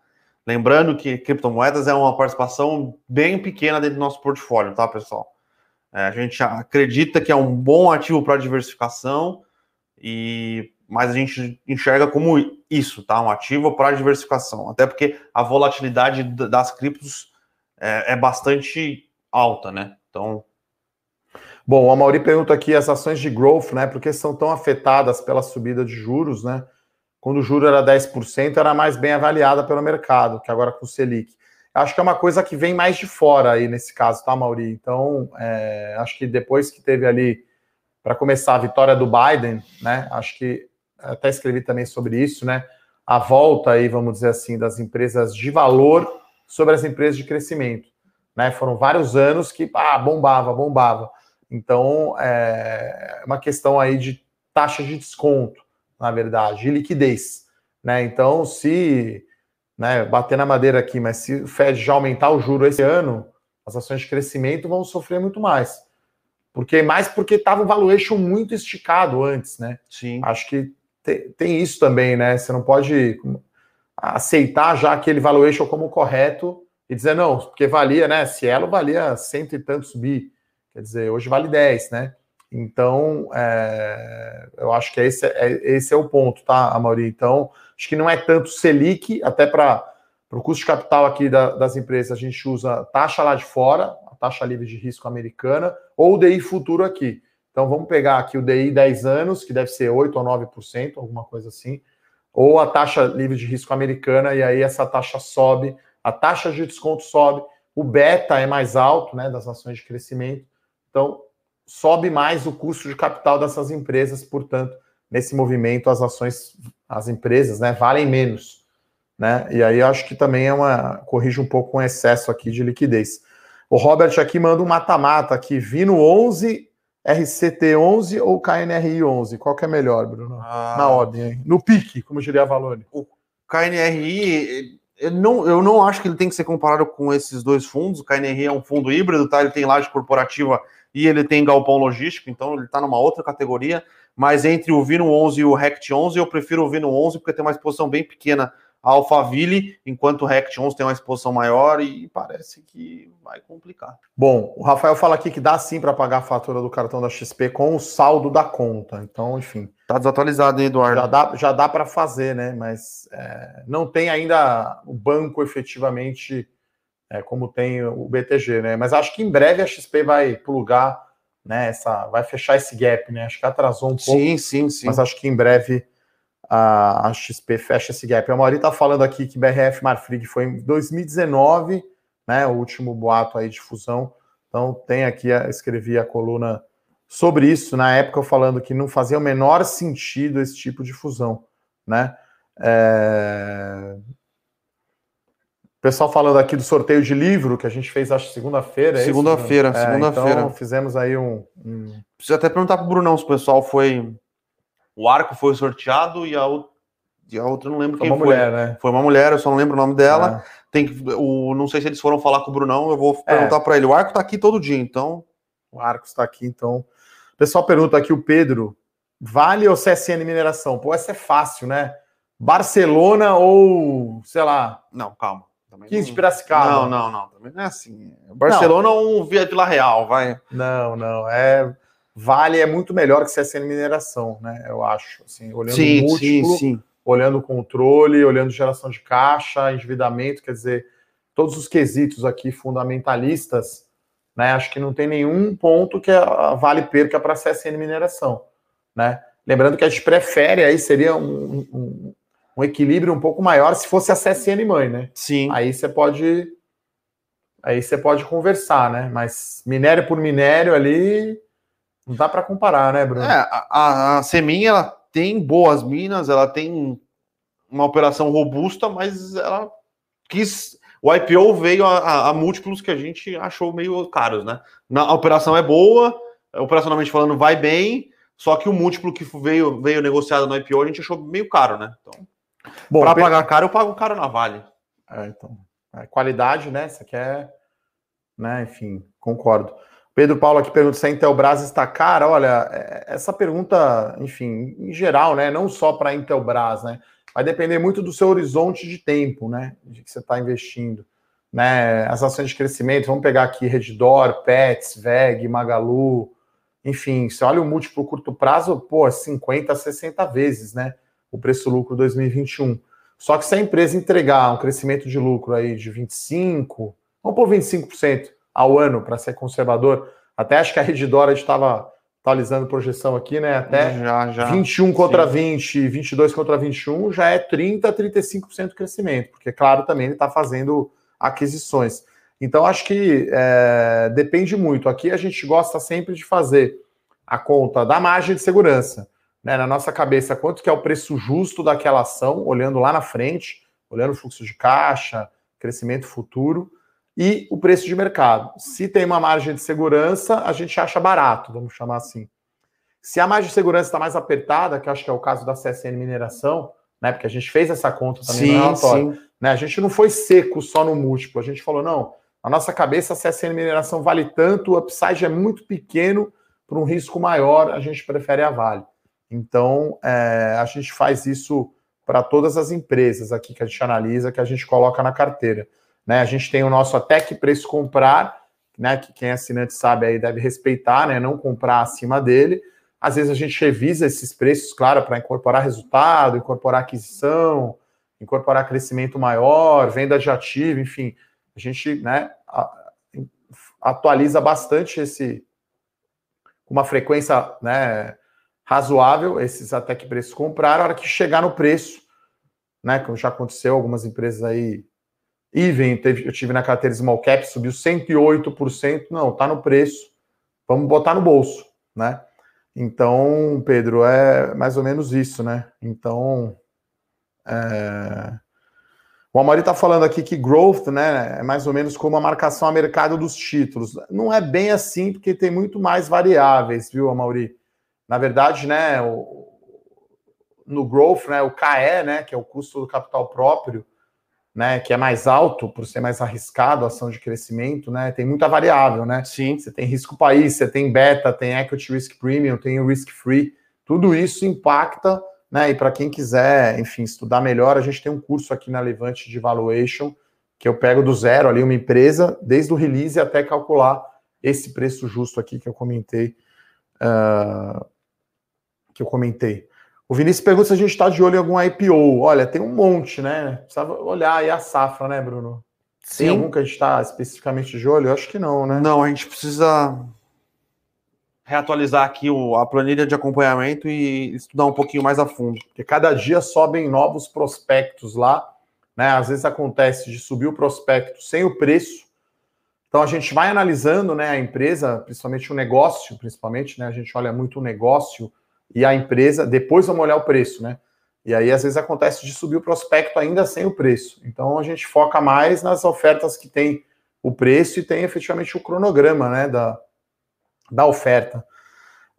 Lembrando que criptomoedas é uma participação bem pequena dentro do nosso portfólio, tá, pessoal? É, a gente acredita que é um bom ativo para diversificação, e mas a gente enxerga como isso, tá? Um ativo para diversificação. Até porque a volatilidade das criptos é, é bastante alta, né? Então. Bom, a Mauri pergunta aqui as ações de growth, né? Porque são tão afetadas pela subida de juros, né? quando o juro era 10%, era mais bem avaliada pelo mercado, que agora com o Selic. Acho que é uma coisa que vem mais de fora aí nesse caso, tá, Mauri? Então, é, acho que depois que teve ali, para começar, a vitória do Biden, né? Acho que até escrevi também sobre isso, né? A volta aí, vamos dizer assim, das empresas de valor sobre as empresas de crescimento. Né? Foram vários anos que ah, bombava, bombava. Então, é uma questão aí de taxa de desconto na verdade, de liquidez. Né? Então, se né, bater na madeira aqui, mas se o Fed já aumentar o juro esse ano, as ações de crescimento vão sofrer muito mais. Porque mais porque estava o valuation muito esticado antes, né? Sim. Acho que te, tem isso também, né? Você não pode aceitar já aquele valuation como correto e dizer não, porque valia, né? Cielo valia cento e tantos bi, quer dizer, hoje vale 10, né? Então, é, eu acho que esse é, esse é o ponto, tá, Amaury? Então, acho que não é tanto Selic, até para o custo de capital aqui da, das empresas, a gente usa taxa lá de fora, a taxa livre de risco americana, ou DI futuro aqui. Então, vamos pegar aqui o DI 10 anos, que deve ser 8 ou 9%, alguma coisa assim, ou a taxa livre de risco americana, e aí essa taxa sobe, a taxa de desconto sobe, o beta é mais alto, né, das ações de crescimento. Então, sobe mais o custo de capital dessas empresas, portanto, nesse movimento as ações, as empresas, né, valem menos, né? E aí eu acho que também é uma corrige um pouco o excesso aqui de liquidez. O Robert aqui manda um mata-mata aqui, vi no 11 RCT11 ou KNRI11? Qual que é melhor, Bruno? Ah, Na ordem, hein? No pique, como diria a Valone. O KNRI, eu não, eu não acho que ele tem que ser comparado com esses dois fundos. O KNRI é um fundo híbrido, tá? Ele tem laje corporativa e ele tem galpão logístico, então ele está numa outra categoria. Mas entre o Vino 11 e o Rect 11, eu prefiro o Vino 11 porque tem uma exposição bem pequena a Alphaville, enquanto o Rect 11 tem uma exposição maior e parece que vai complicar. Bom, o Rafael fala aqui que dá sim para pagar a fatura do cartão da XP com o saldo da conta. Então, enfim. Tá desatualizado, hein, Eduardo? Já dá, já dá para fazer, né? Mas é, não tem ainda o banco efetivamente é, como tem o BTG, né? Mas acho que em breve a XP vai plugar, né? Essa, vai fechar esse gap, né? Acho que atrasou um pouco. Sim, sim, sim. Mas acho que em breve a, a XP fecha esse gap. A Mauri está falando aqui que BRF Marfrig foi em 2019, né? O último boato aí de fusão. Então tem aqui, escrevi a coluna sobre isso na época falando que não fazia o menor sentido esse tipo de fusão, né? É... Pessoal falando aqui do sorteio de livro que a gente fez, acho, segunda-feira. É segunda-feira, é, segunda-feira. Então, fizemos aí um. um... Preciso até perguntar para o Brunão se o pessoal foi o arco foi sorteado e a, e a outra não lembro foi quem uma foi. mulher, né? Foi uma mulher, eu só não lembro o nome dela. É. Tem que, o, não sei se eles foram falar com o Brunão, eu vou é. perguntar para ele. O arco está aqui todo dia, então. O arco está aqui, então. O pessoal pergunta aqui, o Pedro, Vale ou CSN Mineração? Pô, essa é fácil, né? Barcelona ou, sei lá. Não, calma. 15 de Piracicaba. Não, não, não. Também não é assim. Barcelona não. ou Vila Real, vai. Não, não. É Vale é muito melhor que CSN Mineração, né? Eu acho. Assim, olhando sim, múltiplo, sim, sim. olhando o controle, olhando geração de caixa, endividamento, quer dizer, todos os quesitos aqui fundamentalistas, né? Acho que não tem nenhum ponto que a Vale perca para a CSN Mineração, né? Lembrando que a gente prefere aí seria um, um, um, equilíbrio um pouco maior se fosse a CSN mãe, né? Sim. Aí você pode aí você pode conversar, né? Mas minério por minério ali não dá para comparar, né, Bruno? É, a, a Semin ela tem boas minas, ela tem uma operação robusta, mas ela quis. O IPO veio a, a, a múltiplos que a gente achou meio caros, né? Na, a operação é boa, operacionalmente falando, vai bem, só que o múltiplo que veio, veio negociado no IPO a gente achou meio caro, né? Então, para pagar caro, eu pago caro na Vale. É, então. É, qualidade, né? Você quer. Né? Enfim, concordo. Pedro Paulo aqui pergunta se a Intelbras está cara. Olha, é, essa pergunta, enfim, em geral, né? Não só para a Intelbras, né? Vai depender muito do seu horizonte de tempo, né? De que você está investindo. Né? As ações de crescimento, vamos pegar aqui Redditor, Pets, VEG, Magalu, enfim, se olha o múltiplo curto prazo, pô, 50, 60 vezes, né? O preço-lucro 2021. Só que se a empresa entregar um crescimento de lucro aí de 25, vamos por 25%, ao ano, para ser conservador. Até acho que a Redidora estava atualizando projeção aqui, né? Até já, já. 21 contra Sim. 20, 22 contra 21 já é 30, 35% de crescimento, porque, claro, também ele está fazendo aquisições. Então, acho que é, depende muito. Aqui a gente gosta sempre de fazer a conta da margem de segurança. Né? Na nossa cabeça, quanto que é o preço justo daquela ação, olhando lá na frente, olhando o fluxo de caixa, crescimento futuro e o preço de mercado. Se tem uma margem de segurança, a gente acha barato, vamos chamar assim. Se a margem de segurança está mais apertada, que acho que é o caso da CSN Mineração, né? Porque a gente fez essa conta também sim, no relatório. Né, a gente não foi seco só no múltiplo, a gente falou, não, na nossa cabeça a CSN Mineração vale tanto, o upside é muito pequeno para um risco maior, a gente prefere a Vale. Então, é, a gente faz isso para todas as empresas aqui que a gente analisa, que a gente coloca na carteira. Né? A gente tem o nosso até que preço comprar, né? Que quem é assinante sabe aí deve respeitar, né? Não comprar acima dele. Às vezes a gente revisa esses preços, claro, para incorporar resultado, incorporar aquisição, incorporar crescimento maior, venda de ativo, enfim, a gente né, atualiza bastante esse com uma frequência né, razoável, esses até que preço comprar, a hora que chegar no preço, né? Como já aconteceu, algumas empresas aí Even, eu tive na carteira Small Cap, subiu 108%. Não, tá no preço. Vamos botar no bolso, né? Então, Pedro, é mais ou menos isso, né? Então, é... O Amari está falando aqui que growth, né, é mais ou menos como a marcação a mercado dos títulos. Não é bem assim, porque tem muito mais variáveis, viu, Amaury? Na verdade, né, o, no growth, né, o KE, né, que é o custo do capital próprio, né, que é mais alto por ser mais arriscado a ação de crescimento, né, tem muita variável, né? Sim. Você tem risco país, você tem beta, tem equity risk premium, tem o risk free, tudo isso impacta né? E para quem quiser, enfim, estudar melhor, a gente tem um curso aqui na Levante de Valuation, que eu pego do zero ali uma empresa, desde o release até calcular esse preço justo aqui que eu comentei. Uh, que eu comentei. O Vinícius pergunta se a gente está de olho em algum IPO. Olha, tem um monte, né? Precisa olhar aí a safra, né, Bruno? Sim. Tem algum que a gente está especificamente de olho? Eu acho que não, né? Não, a gente precisa reatualizar aqui o, a planilha de acompanhamento e estudar um pouquinho mais a fundo. Porque cada dia sobem novos prospectos lá, né? Às vezes acontece de subir o prospecto sem o preço. Então a gente vai analisando, né, a empresa, principalmente o negócio, principalmente, né? A gente olha muito o negócio e a empresa, depois vamos olhar o preço, né? E aí às vezes acontece de subir o prospecto ainda sem o preço. Então a gente foca mais nas ofertas que tem o preço e tem efetivamente o cronograma, né, da, da oferta.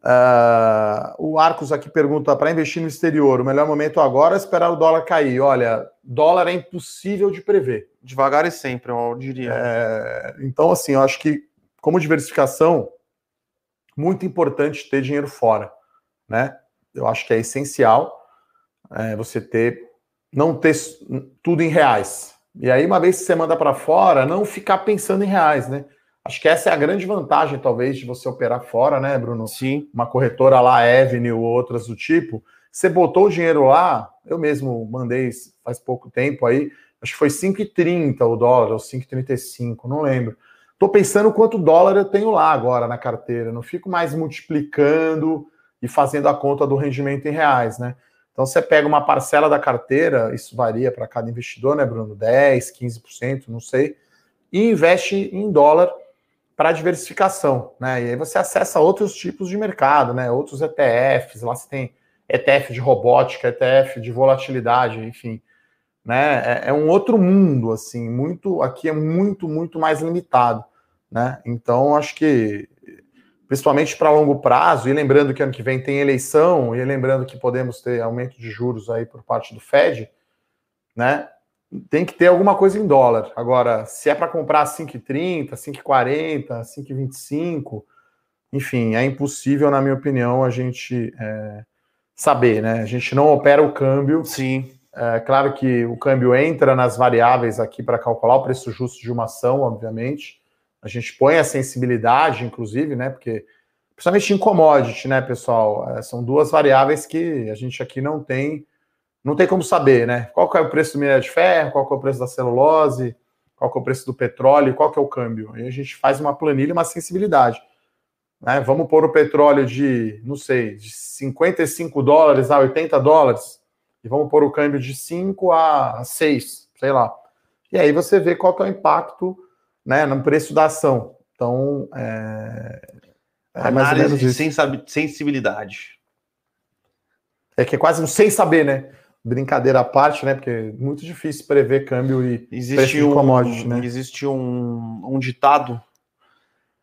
Uh, o Arcos aqui pergunta: para investir no exterior, o melhor momento agora é esperar o dólar cair. Olha, dólar é impossível de prever. Devagar e sempre, eu diria. É, então, assim, eu acho que, como diversificação, muito importante ter dinheiro fora. Né? Eu acho que é essencial é, você ter, não ter tudo em reais. E aí, uma vez que você manda para fora, não ficar pensando em reais, né? Acho que essa é a grande vantagem, talvez, de você operar fora, né, Bruno? Sim. Uma corretora lá, Avenue ou outras do tipo. Você botou o dinheiro lá, eu mesmo mandei faz pouco tempo aí, acho que foi 5,30 o dólar, ou 5,35, não lembro. Estou pensando quanto dólar eu tenho lá agora na carteira. Não fico mais multiplicando e fazendo a conta do rendimento em reais, né? Então você pega uma parcela da carteira, isso varia para cada investidor, né, Bruno? 10, 15%, não sei, e investe em dólar para diversificação, né? E aí você acessa outros tipos de mercado, né? Outros ETFs, lá você tem ETF de robótica, ETF de volatilidade, enfim, né? É, é um outro mundo, assim, muito aqui é muito, muito mais limitado, né? Então acho que principalmente para longo prazo, e lembrando que ano que vem tem eleição, e lembrando que podemos ter aumento de juros aí por parte do Fed, né? tem que ter alguma coisa em dólar. Agora, se é para comprar 5,30, 5,40, 5,25, enfim, é impossível, na minha opinião, a gente é, saber, né? A gente não opera o câmbio. Sim. É claro que o câmbio entra nas variáveis aqui para calcular o preço justo de uma ação, obviamente. A gente põe a sensibilidade, inclusive, né? Porque, principalmente em commodity, né, pessoal? É, são duas variáveis que a gente aqui não tem não tem como saber, né? Qual que é o preço do minério de ferro, qual que é o preço da celulose, qual que é o preço do petróleo, qual que é o câmbio. Aí a gente faz uma planilha, uma sensibilidade. Né? Vamos pôr o petróleo de, não sei, de 55 dólares a 80 dólares, e vamos pôr o câmbio de 5 a 6, sei lá. E aí você vê qual que é o impacto né, no preço da ação. Então, é, é Análise de sensibilidade. É que é quase um sem saber, né? brincadeira à parte, né? Porque é muito difícil prever câmbio e existe um, commodity, né? Existe um, um ditado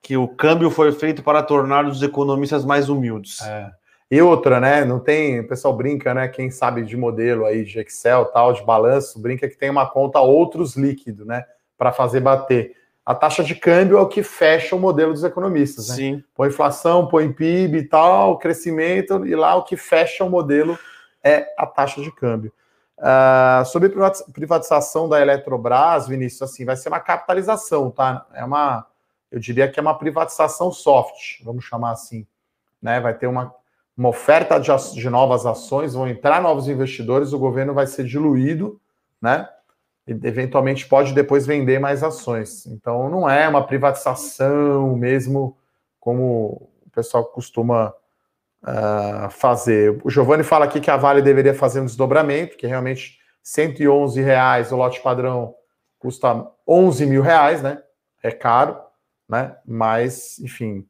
que o câmbio foi feito para tornar os economistas mais humildes. É. E outra, né? Não tem, o pessoal brinca, né? Quem sabe de modelo aí de Excel, tal, de balanço, brinca que tem uma conta outros líquido, né? Para fazer bater. A taxa de câmbio é o que fecha o modelo dos economistas, né? Sim. Põe inflação, põe PIB e tal, crescimento, e lá o que fecha o modelo é a taxa de câmbio. Uh, sobre privatização da Eletrobras, Vinícius, assim, vai ser uma capitalização, tá? É uma, eu diria que é uma privatização soft, vamos chamar assim, né? Vai ter uma, uma oferta de, de novas ações, vão entrar novos investidores, o governo vai ser diluído, né? Eventualmente pode depois vender mais ações. Então não é uma privatização mesmo como o pessoal costuma uh, fazer. O Giovanni fala aqui que a Vale deveria fazer um desdobramento, que realmente 111 reais o lote padrão custa 11 mil reais, né? É caro, né? Mas, enfim.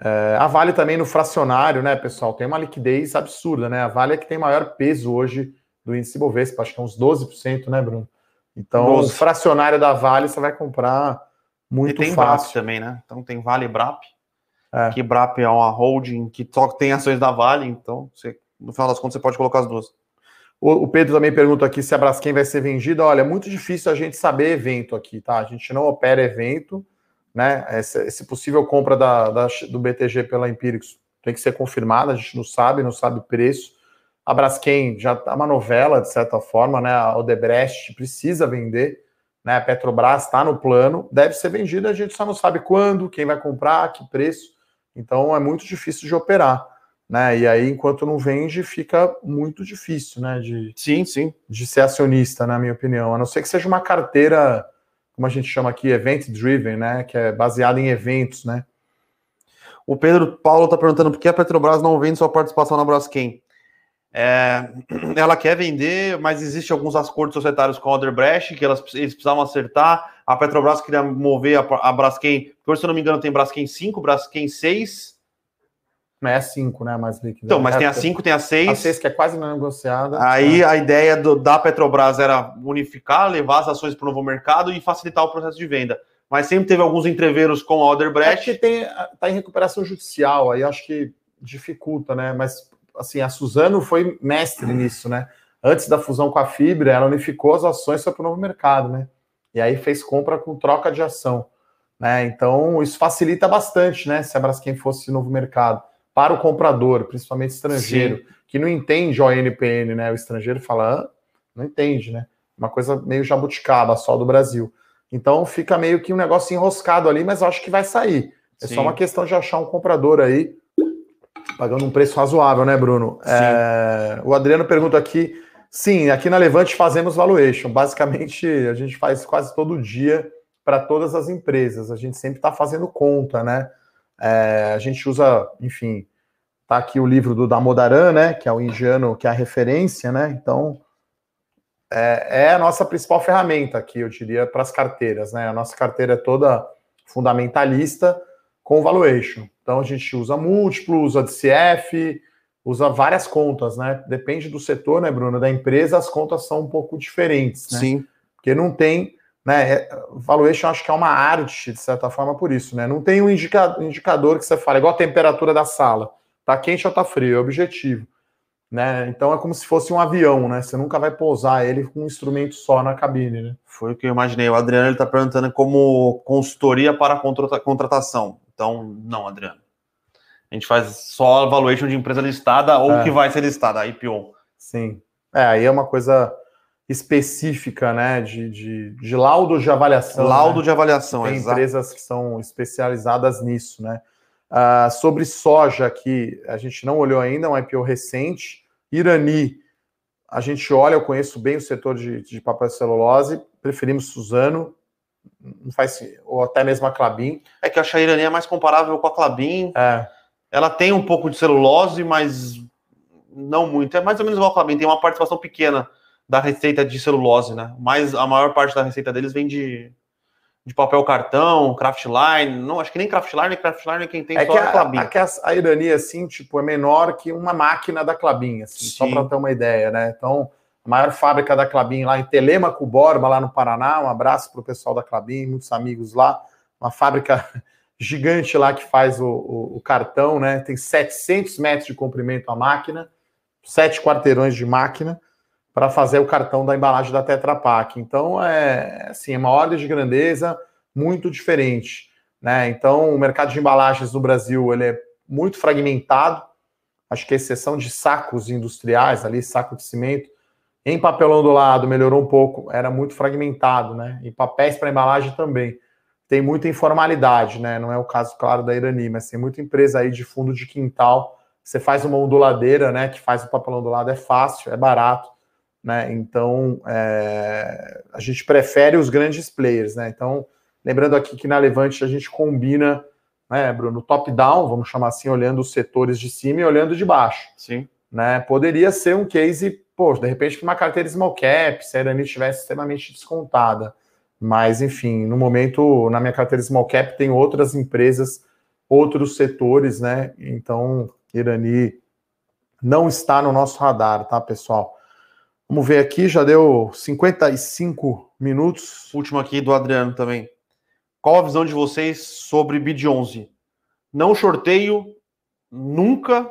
Uh, a Vale também no fracionário, né, pessoal, tem uma liquidez absurda, né? A Vale é que tem maior peso hoje do índice Bovespa, acho que é uns 12%, né, Bruno? Então, 12. o fracionário da Vale você vai comprar muito e tem fácil. BRAP também, né? Então tem Vale e BRAP. É. Que BRAP é uma holding que só tem ações da Vale, então você, no final das contas você pode colocar as duas. O, Pedro também pergunta aqui se a Braskem vai ser vendida. Olha, é muito difícil a gente saber evento aqui, tá? A gente não opera evento, né? Esse, esse possível compra da, da, do BTG pela Empíricos tem que ser confirmada, a gente não sabe, não sabe preço. A Braskem já tá uma novela, de certa forma, né? A Odebrecht precisa vender, né? A Petrobras está no plano, deve ser vendida, a gente só não sabe quando, quem vai comprar, que preço. Então é muito difícil de operar né? E aí, enquanto não vende, fica muito difícil, né? De, sim, sim. De ser acionista, na minha opinião. A não ser que seja uma carteira, como a gente chama aqui, event driven, né? Que é baseada em eventos, né? O Pedro Paulo está perguntando por que a Petrobras não vende sua participação na Braskem. É, <clears throat> ela quer vender, mas existe alguns acordos societários com a Odebrecht que elas, eles precisavam acertar. A Petrobras queria mover a, a Braskem, porque se eu não me engano tem Braskem 5, Braskem 6 não é a 5, né? Mais líquida. Então, mas é tem a 5, tem a 6. A 6 que é quase não negociada. Aí né? a ideia do, da Petrobras era unificar, levar as ações para o novo mercado e facilitar o processo de venda. Mas sempre teve alguns entreveros com a Odebrecht. É que está em recuperação judicial, aí acho que dificulta, né? Mas assim, a Suzano foi mestre nisso, né? Antes da fusão com a Fibra, ela unificou as ações para o novo mercado, né? E aí fez compra com troca de ação. Né? Então, isso facilita bastante, né? Se a Braskem fosse novo mercado para o comprador, principalmente estrangeiro, Sim. que não entende o NPN, né? O estrangeiro fala, ah, não entende, né? Uma coisa meio jabuticaba, só do Brasil. Então fica meio que um negócio enroscado ali, mas eu acho que vai sair. É Sim. só uma questão de achar um comprador aí, pagando um preço razoável, né, Bruno? É... o Adriano pergunta aqui. Sim, aqui na Levante fazemos valuation. Basicamente, a gente faz quase todo dia para todas as empresas. A gente sempre está fazendo conta, né? É, a gente usa, enfim, tá aqui o livro do Damodaran, né, que é o indiano, que é a referência, né, então é, é a nossa principal ferramenta aqui, eu diria, para as carteiras, né, a nossa carteira é toda fundamentalista com valuation, então a gente usa múltiplo, usa DCF, usa várias contas, né, depende do setor, né, Bruno, da empresa, as contas são um pouco diferentes, né, Sim. porque não tem né? É, valuation acho que é uma arte, de certa forma, por isso, né? Não tem um indicador que você fala, igual a temperatura da sala. Tá quente ou tá frio, é objetivo. Né? Então é como se fosse um avião, né? Você nunca vai pousar ele com um instrumento só na cabine, né? Foi o que eu imaginei. O Adriano ele está perguntando como consultoria para contratação. Então, não, Adriano. A gente faz só valuation de empresa listada ou é. que vai ser listada, IPO. Sim. É, aí é uma coisa específica, né, de, de, de laudo de avaliação. Laudo né? de avaliação, Tem exato. empresas que são especializadas nisso, né. Uh, sobre soja, que a gente não olhou ainda, é um IPO recente. Irani, a gente olha, eu conheço bem o setor de, de papel e celulose, preferimos Suzano, não faz, ou até mesmo a Clabin. É que a Irani é mais comparável com a Clabin. É. Ela tem um pouco de celulose, mas não muito. É mais ou menos igual a Clabin, tem uma participação pequena da receita de celulose, né? Mas a maior parte da receita deles vem de, de papel cartão, craftline. Não, acho que nem craftline, craftline é quem tem é só que a, a Clabin. A, a, ironia, assim, tipo, é menor que uma máquina da Clabin, assim, só para ter uma ideia, né? Então, a maior fábrica da Clabin lá em Telemaco Borba, lá no Paraná, um abraço para o pessoal da Clabin, muitos amigos lá, uma fábrica <laughs> gigante lá que faz o, o, o cartão, né? Tem 700 metros de comprimento a máquina, sete quarteirões de máquina, para fazer o cartão da embalagem da Tetra Pak. Então, é assim, é uma ordem de grandeza muito diferente. Né? Então, o mercado de embalagens no Brasil ele é muito fragmentado. Acho que a exceção de sacos industriais, ali, saco de cimento, em papelão do lado melhorou um pouco, era muito fragmentado, né? E papéis para embalagem também. Tem muita informalidade, né? Não é o caso, claro, da Irani, mas tem muita empresa aí de fundo de quintal. Você faz uma onduladeira, né? Que faz o papelão do lado, é fácil, é barato né? Então é, a gente prefere os grandes players, né? Então, lembrando aqui que na Levante a gente combina, né, Bruno, top-down, vamos chamar assim, olhando os setores de cima e olhando de baixo. Sim. Né? Poderia ser um case, pô, de repente, uma carteira small cap, se a Irani estivesse extremamente descontada. Mas, enfim, no momento, na minha carteira small cap, tem outras empresas, outros setores, né? Então, Irani não está no nosso radar, tá, pessoal? Vamos ver aqui, já deu 55 minutos. Último aqui do Adriano também. Qual a visão de vocês sobre BID 11? Não sorteio nunca,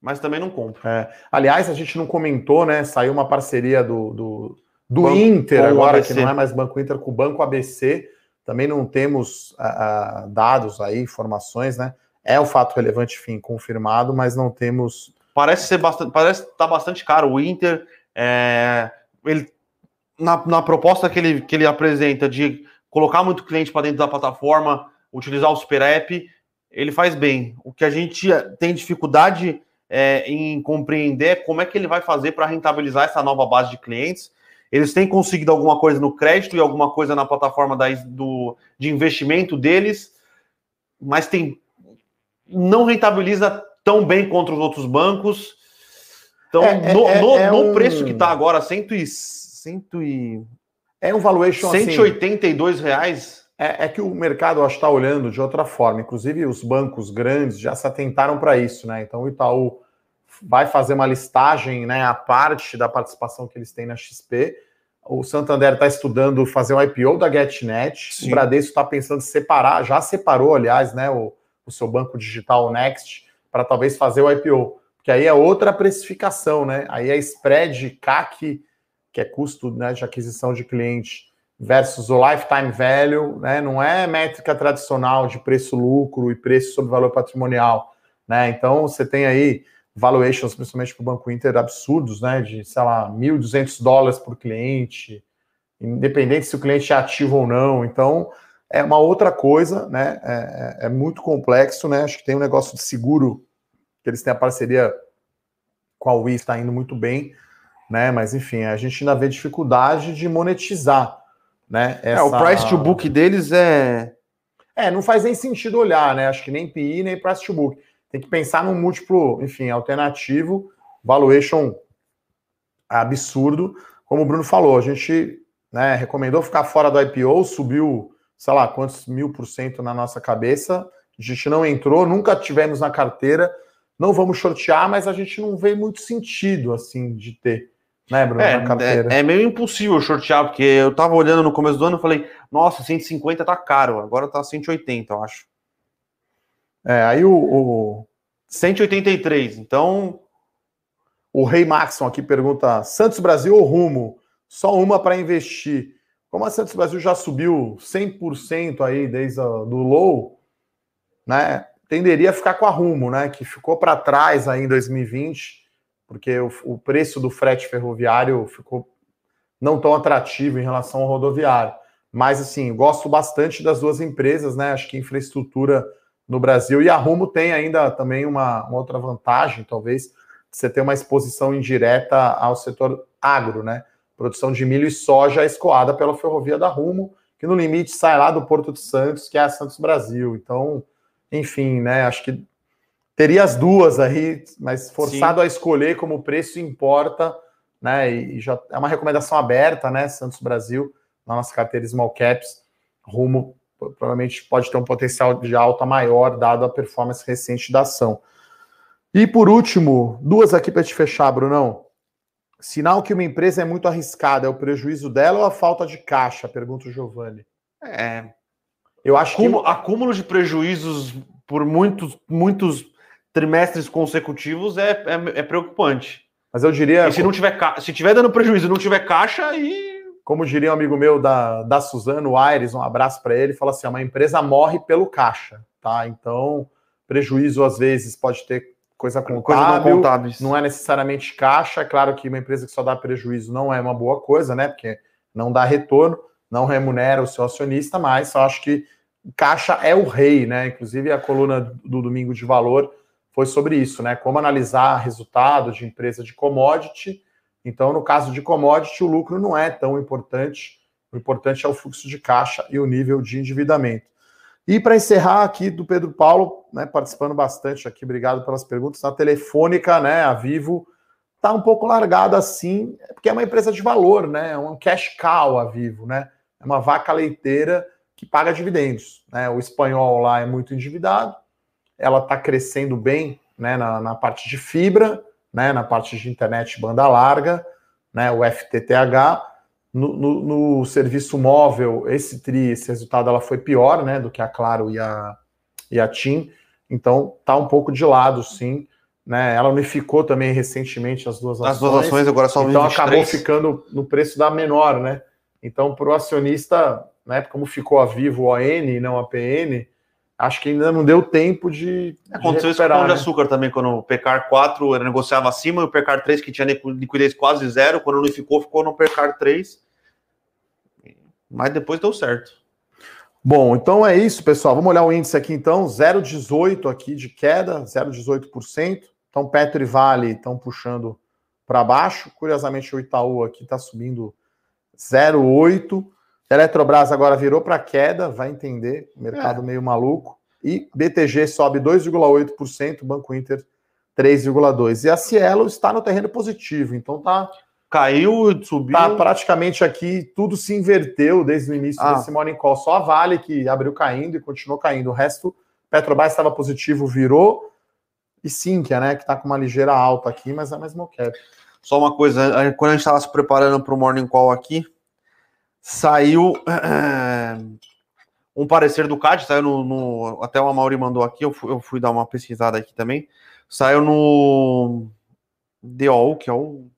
mas também não compro. É. Aliás, a gente não comentou, né? Saiu uma parceria do, do, do Banco, Inter agora, que não é mais Banco Inter, com o Banco ABC. Também não temos uh, dados aí, informações, né? É um fato relevante, enfim, confirmado, mas não temos. Parece ser bastante, parece estar tá bastante caro. O Inter, é, ele, na, na proposta que ele, que ele apresenta de colocar muito cliente para dentro da plataforma, utilizar o Super App, ele faz bem. O que a gente tem dificuldade é, em compreender é como é que ele vai fazer para rentabilizar essa nova base de clientes. Eles têm conseguido alguma coisa no crédito e alguma coisa na plataforma da, do, de investimento deles, mas tem não rentabiliza tão bem contra os outros bancos. Então, é, no, é, no, é no um... preço que está agora, cento e, cento e... É um valuation 182 assim, reais. É, é, que o mercado está olhando de outra forma. Inclusive, os bancos grandes já se atentaram para isso, né? Então, o Itaú vai fazer uma listagem, né? A parte da participação que eles têm na XP. O Santander está estudando fazer um IPO da GetNet. Sim. O Bradesco está pensando em separar, já separou, aliás, né? O, o seu banco digital Next para talvez fazer o IPO. Porque aí é outra precificação, né? Aí é spread CAC, que é custo né, de aquisição de cliente, versus o lifetime value, né? Não é métrica tradicional de preço-lucro e preço sobre valor patrimonial, né? Então você tem aí valuations, principalmente para o Banco Inter, absurdos, né? De, sei lá, 1.200 dólares por cliente, independente se o cliente é ativo ou não. Então, é uma outra coisa, né? É, é, é muito complexo, né? Acho que tem um negócio de seguro, que eles têm a parceria com a Wii, está indo muito bem, né? Mas enfim, a gente ainda vê dificuldade de monetizar né? Essa... É, o price to book deles é. É, não faz nem sentido olhar, né? Acho que nem PI, nem price to book. Tem que pensar num múltiplo, enfim, alternativo, valuation absurdo. Como o Bruno falou, a gente né, recomendou ficar fora do IPO, subiu, sei lá, quantos mil por cento na nossa cabeça. A gente não entrou, nunca tivemos na carteira. Não vamos shortear, mas a gente não vê muito sentido, assim, de ter né, Bruno, é, é, é, meio impossível shortear, porque eu tava olhando no começo do ano e falei, nossa, 150 tá caro, agora tá 180, eu acho. É, aí o, o... 183, então... O Rei Maxon aqui pergunta, Santos Brasil ou Rumo? Só uma para investir. Como a Santos Brasil já subiu 100% aí desde a, do low, né, tenderia a ficar com a Rumo, né, que ficou para trás aí em 2020, porque o, o preço do frete ferroviário ficou não tão atrativo em relação ao rodoviário. Mas, assim, gosto bastante das duas empresas, né? Acho que infraestrutura no Brasil e a Rumo tem ainda também uma, uma outra vantagem, talvez, você ter uma exposição indireta ao setor agro, né? Produção de milho e soja escoada pela ferrovia da Rumo, que no limite sai lá do Porto de Santos, que é a Santos Brasil. Então, enfim, né? Acho que Teria as duas aí, mas forçado Sim. a escolher como o preço importa, né? E já é uma recomendação aberta, né? Santos Brasil, na nossa carteira Small Caps, rumo provavelmente pode ter um potencial de alta maior, dado a performance recente da ação. E por último, duas aqui para te fechar, Brunão. Sinal que uma empresa é muito arriscada, é o prejuízo dela ou a falta de caixa? Pergunta o Giovanni. É. Eu acho Acúmulo, que. Acúmulo de prejuízos por muitos, muitos trimestres consecutivos é, é, é preocupante. Mas eu diria. E se não tiver se tiver dando prejuízo e não tiver caixa, aí. Como diria um amigo meu da, da Suzano Aires, um abraço para ele, fala assim: uma empresa morre pelo caixa, tá? Então, prejuízo às vezes pode ter coisa contábil, coisa não, contábeis. não é necessariamente caixa. É claro que uma empresa que só dá prejuízo não é uma boa coisa, né? Porque não dá retorno, não remunera o seu acionista, mas eu acho que caixa é o rei, né? Inclusive a coluna do Domingo de Valor foi sobre isso, né? Como analisar resultado de empresa de commodity. Então, no caso de commodity, o lucro não é tão importante. O importante é o fluxo de caixa e o nível de endividamento. E para encerrar aqui do Pedro Paulo, né, participando bastante aqui, obrigado pelas perguntas. Na telefônica, né, a Vivo está um pouco largada assim, porque é uma empresa de valor, né? É um cash cow a Vivo, né? É uma vaca leiteira que paga dividendos. Né? O espanhol lá é muito endividado, ela está crescendo bem né, na, na, parte de fibra, né, na parte de internet banda larga, né, o FTTH. No, no, no, serviço móvel, esse TRI, esse resultado, ela foi pior, né, do que a Claro e a, e a TIM. Então, tá um pouco de lado, sim. Né? Ela unificou também recentemente as duas ações. As duas ações agora só Então, acabou ficando no preço da menor, né? Então, para o acionista, né, como ficou a Vivo ON e não a PN, acho que ainda não deu tempo de. Aconteceu isso com o Pão de né? Açúcar também, quando o PECAR 4 era negociava acima e o PECAR 3, que tinha liquidez quase zero, quando unificou, ficou no PECAR 3. Mas depois deu certo. Bom, então é isso, pessoal. Vamos olhar o índice aqui então, 0,18 aqui de queda, 0,18%. Então Petro e Vale estão puxando para baixo. Curiosamente o Itaú aqui está subindo 0,8. Eletrobras agora virou para queda, vai entender, mercado é. meio maluco. E BTG sobe 2,8%, Banco Inter 3,2%. E a Cielo está no terreno positivo, então tá. Caiu, subiu. Tá praticamente aqui, tudo se inverteu desde o início ah. desse Morning Call. Só a Vale que abriu caindo e continuou caindo. O resto, Petrobras estava positivo, virou. E Sinqia, né, que está com uma ligeira alta aqui, mas é a mesma cap. Só uma coisa, quando a gente estava se preparando para o Morning Call aqui, saiu é, um parecer do CAD, saiu no, no, Até o Amaury mandou aqui, eu fui, eu fui, dar uma pesquisada aqui também. Saiu no DOU, que é o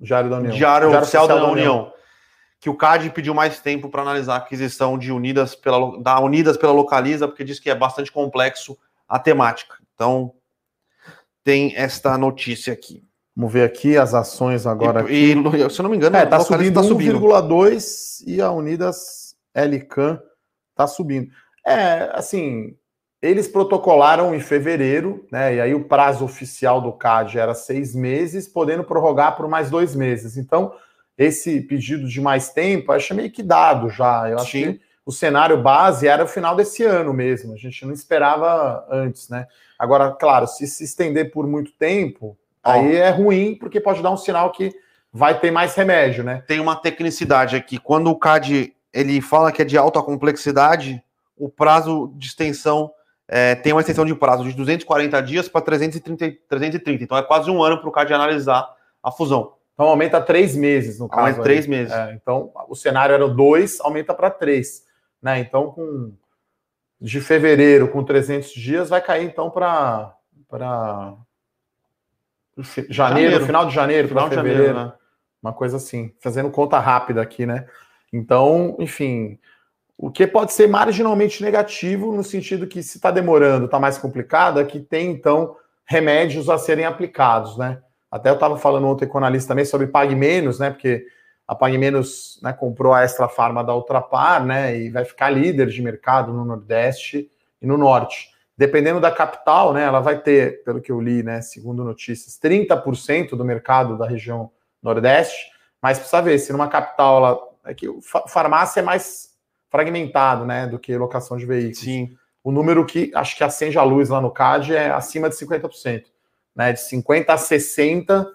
Diário da União. Diário, Diário Oficial, Oficial da, da União. União. Que o CAD pediu mais tempo para analisar a aquisição de Unidas pela, da Unidas pela Localiza, porque diz que é bastante complexo a temática. Então, tem esta notícia aqui. Vamos ver aqui as ações agora. E, e se eu não me engano, é, tá subindo tá 1,2 e a Unidas Elican tá subindo. É, assim, eles protocolaram em fevereiro, né? E aí o prazo oficial do CAD era seis meses, podendo prorrogar por mais dois meses. Então, esse pedido de mais tempo, acho meio que dado já. Eu acho Sim. que o cenário base era o final desse ano mesmo. A gente não esperava antes, né? Agora, claro, se se estender por muito tempo, Aí é ruim, porque pode dar um sinal que vai ter mais remédio, né? Tem uma tecnicidade aqui. Quando o CAD ele fala que é de alta complexidade, o prazo de extensão é, tem uma extensão de prazo de 240 dias para 330, 330. Então é quase um ano para o CAD analisar a fusão. Então aumenta três meses no caso. Aumenta três meses. É, então o cenário era dois, aumenta para três. Né? Então com de fevereiro com 300 dias vai cair então para janeiro, janeiro, final de janeiro, final de fevereiro, janeiro, né? uma coisa assim, fazendo conta rápida aqui, né? Então, enfim, o que pode ser marginalmente negativo no sentido que se está demorando, está mais complicado, é que tem então remédios a serem aplicados, né? Até eu estava falando ontem com o analista também sobre Pague Menos, né? Porque a Pague Menos né, comprou a Extra Farma da Ultrapar, né? E vai ficar líder de mercado no Nordeste e no Norte. Dependendo da capital, né, ela vai ter, pelo que eu li, né, segundo notícias, 30% do mercado da região Nordeste, mas precisa ver se numa capital ela, é que farmácia é mais fragmentado, né, do que locação de veículos. Sim. O número que acho que acende a luz lá no CAD é acima de 50%, né, de 50 a 60,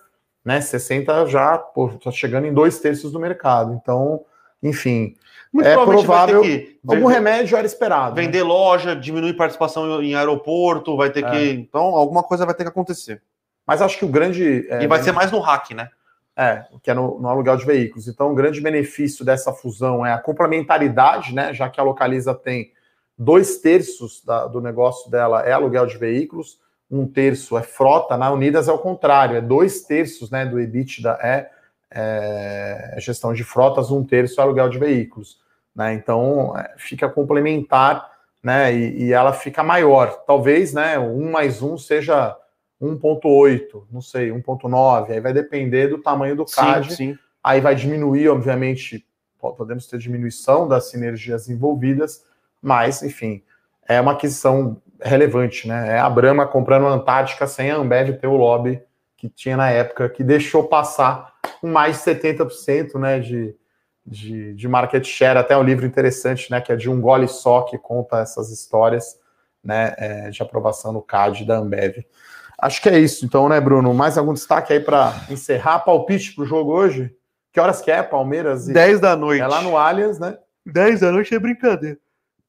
né, 60 já, pô, tá chegando em dois terços do mercado. Então, enfim, muito é provável que algum remédio era esperado. Né? Vender né? loja, diminuir participação em aeroporto, vai ter é. que. Então, alguma coisa vai ter que acontecer. Mas acho que o grande. É, e vai ser mais no hack, né? É, que é no, no, aluguel de veículos. Então, o grande benefício dessa fusão é a complementaridade, né? Já que a Localiza tem dois terços da, do negócio dela é aluguel de veículos, um terço é frota, na Unidas é o contrário, é dois terços né, do EBITDA é, é gestão de frotas, um terço é aluguel de veículos. Né? Então é, fica complementar, né? E, e, ela fica maior. Talvez, né? Um mais um seja 1.8, não sei, 1.9. Aí vai depender do tamanho do CAD. Sim, sim. Aí vai diminuir, obviamente, podemos ter diminuição das sinergias envolvidas, mas, enfim, é uma aquisição relevante, né? É a Brahma comprando a Antártica sem a Ambev ter o lobby que tinha na época, que deixou passar com mais de 70% né, de, de, de market share, até um livro interessante, né, que é de um gole só, que conta essas histórias, né, é, de aprovação no CAD da Ambev. Acho que é isso, então, né, Bruno? Mais algum destaque aí para encerrar? Palpite para o jogo hoje? Que horas que é, Palmeiras? E... 10 da noite. É lá no Allianz, né? 10 da noite é brincadeira.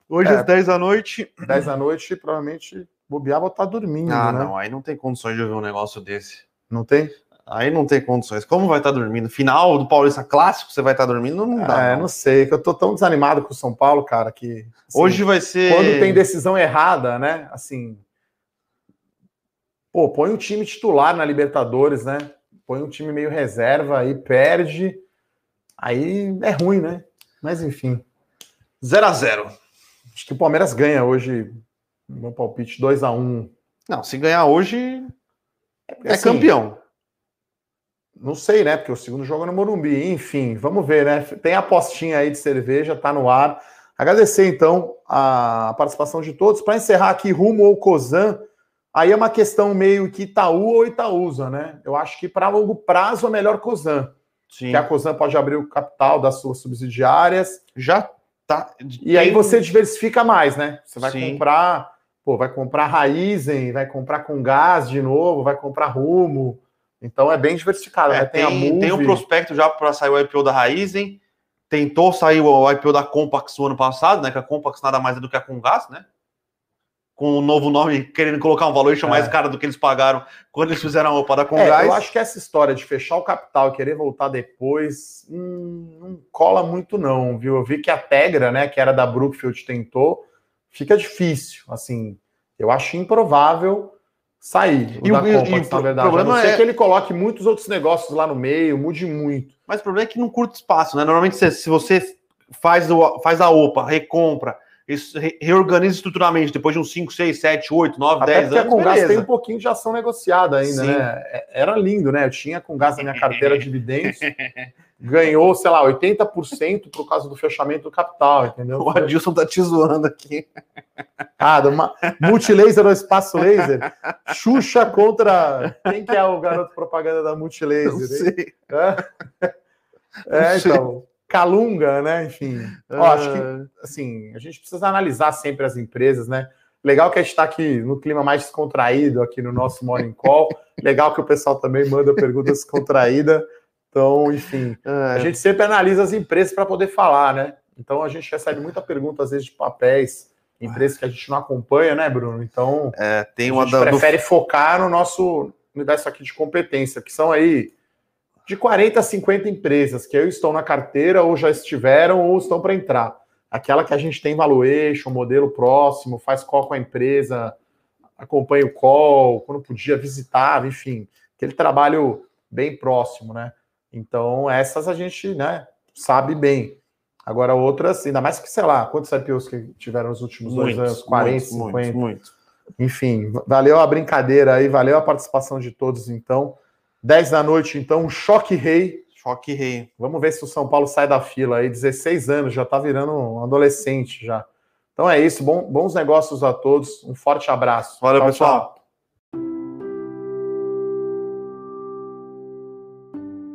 Hoje é, às 10 da noite. 10 da noite, provavelmente bobear vou estar tá dormindo. Ah, né? não, aí não tem condições de ver um negócio desse. Não tem? Aí não tem condições. Como vai estar tá dormindo? Final do Paulista Clássico, você vai estar tá dormindo? Não dá. É, não. não sei, que eu tô tão desanimado com o São Paulo, cara, que. Assim, Hoje vai ser. Quando tem decisão errada, né? Assim. Pô, põe um time titular na Libertadores, né? Põe um time meio reserva aí, perde. Aí é ruim, né? Mas enfim. 0 a 0 Acho que o Palmeiras ganha hoje. Meu palpite 2 a 1 Não, se ganhar hoje. É, assim, campeão. Não sei, né? Porque o segundo jogo é no Morumbi. Enfim, vamos ver, né? Tem a apostinha aí de cerveja, tá no ar. Agradecer, então, a participação de todos. Para encerrar aqui, rumo ao Cozan, aí é uma questão meio que Itaú ou Itaúsa, né? Eu acho que para longo prazo é melhor Cozan. Sim. Que a Cozan pode abrir o capital das suas subsidiárias. Já tá. E aí você diversifica mais, né? Você vai Sim. comprar, pô, vai comprar Raizen, vai comprar com gás de novo, vai comprar Rumo. Então é bem diversificado. É, né? tem, tem, tem um prospecto já para sair o IPO da Raizen. Tentou sair o IPO da Compax no ano passado, né? Que a Compax nada mais é do que a Congás, né? Com um novo nome, querendo colocar um valor é. mais caro do que eles pagaram quando eles fizeram a OPA da Congás. É, eu acho que essa história de fechar o capital e querer voltar depois hum, não cola muito, não, viu? Eu vi que a Tegra, né, que era da Brookfield, tentou, fica difícil. Assim, eu acho improvável sair e o, Compax, na verdade. Problema a não ser é... que ele coloque muitos outros negócios lá no meio, mude muito. Mas o problema é que não curta espaço, né? Normalmente, se você faz, o, faz a OPA, recompra, isso reorganiza estruturalmente depois de uns 5, 6, 7, 8, 9, 10 anos. a Congás tem um pouquinho de ação negociada ainda, Sim. né? É, era lindo, né? Eu tinha Congás na minha carteira de dividendos. <laughs> ganhou, sei lá, 80% por causa do fechamento do capital, entendeu? O Adilson tá te zoando aqui. Ah, uma, multilaser ou espaço laser? Xuxa contra. Quem que é o garoto propaganda da Multilaser? Não sei. É, é então. Calunga, né? Enfim. Ó, acho que ah. assim, a gente precisa analisar sempre as empresas, né? Legal que a gente está aqui no clima mais descontraído aqui no nosso Morning Call. Legal que o pessoal também manda perguntas descontraídas. Então, enfim, <laughs> a é. gente sempre analisa as empresas para poder falar, né? Então a gente recebe muita pergunta, às vezes, de papéis, empresas que a gente não acompanha, né, Bruno? Então é, tem uma a gente prefere do... focar no nosso universo aqui de competência, que são aí de 40 a 50 empresas que eu estou na carteira, ou já estiveram, ou estão para entrar. Aquela que a gente tem valuation, modelo próximo, faz call com a empresa, acompanha o call, quando podia visitava, enfim, aquele trabalho bem próximo, né? Então, essas a gente né, sabe bem. Agora, outras, ainda mais que, sei lá, quantos IPOs que tiveram nos últimos muitos, dois anos? 40, muitos, 50. Muito, muito. Enfim, valeu a brincadeira aí, valeu a participação de todos, então. 10 da noite, então, choque rei. Choque rei. Vamos ver se o São Paulo sai da fila aí. 16 anos, já tá virando um adolescente já. Então é isso, bom, bons negócios a todos. Um forte abraço. Valeu, tchau, pessoal. Tchau.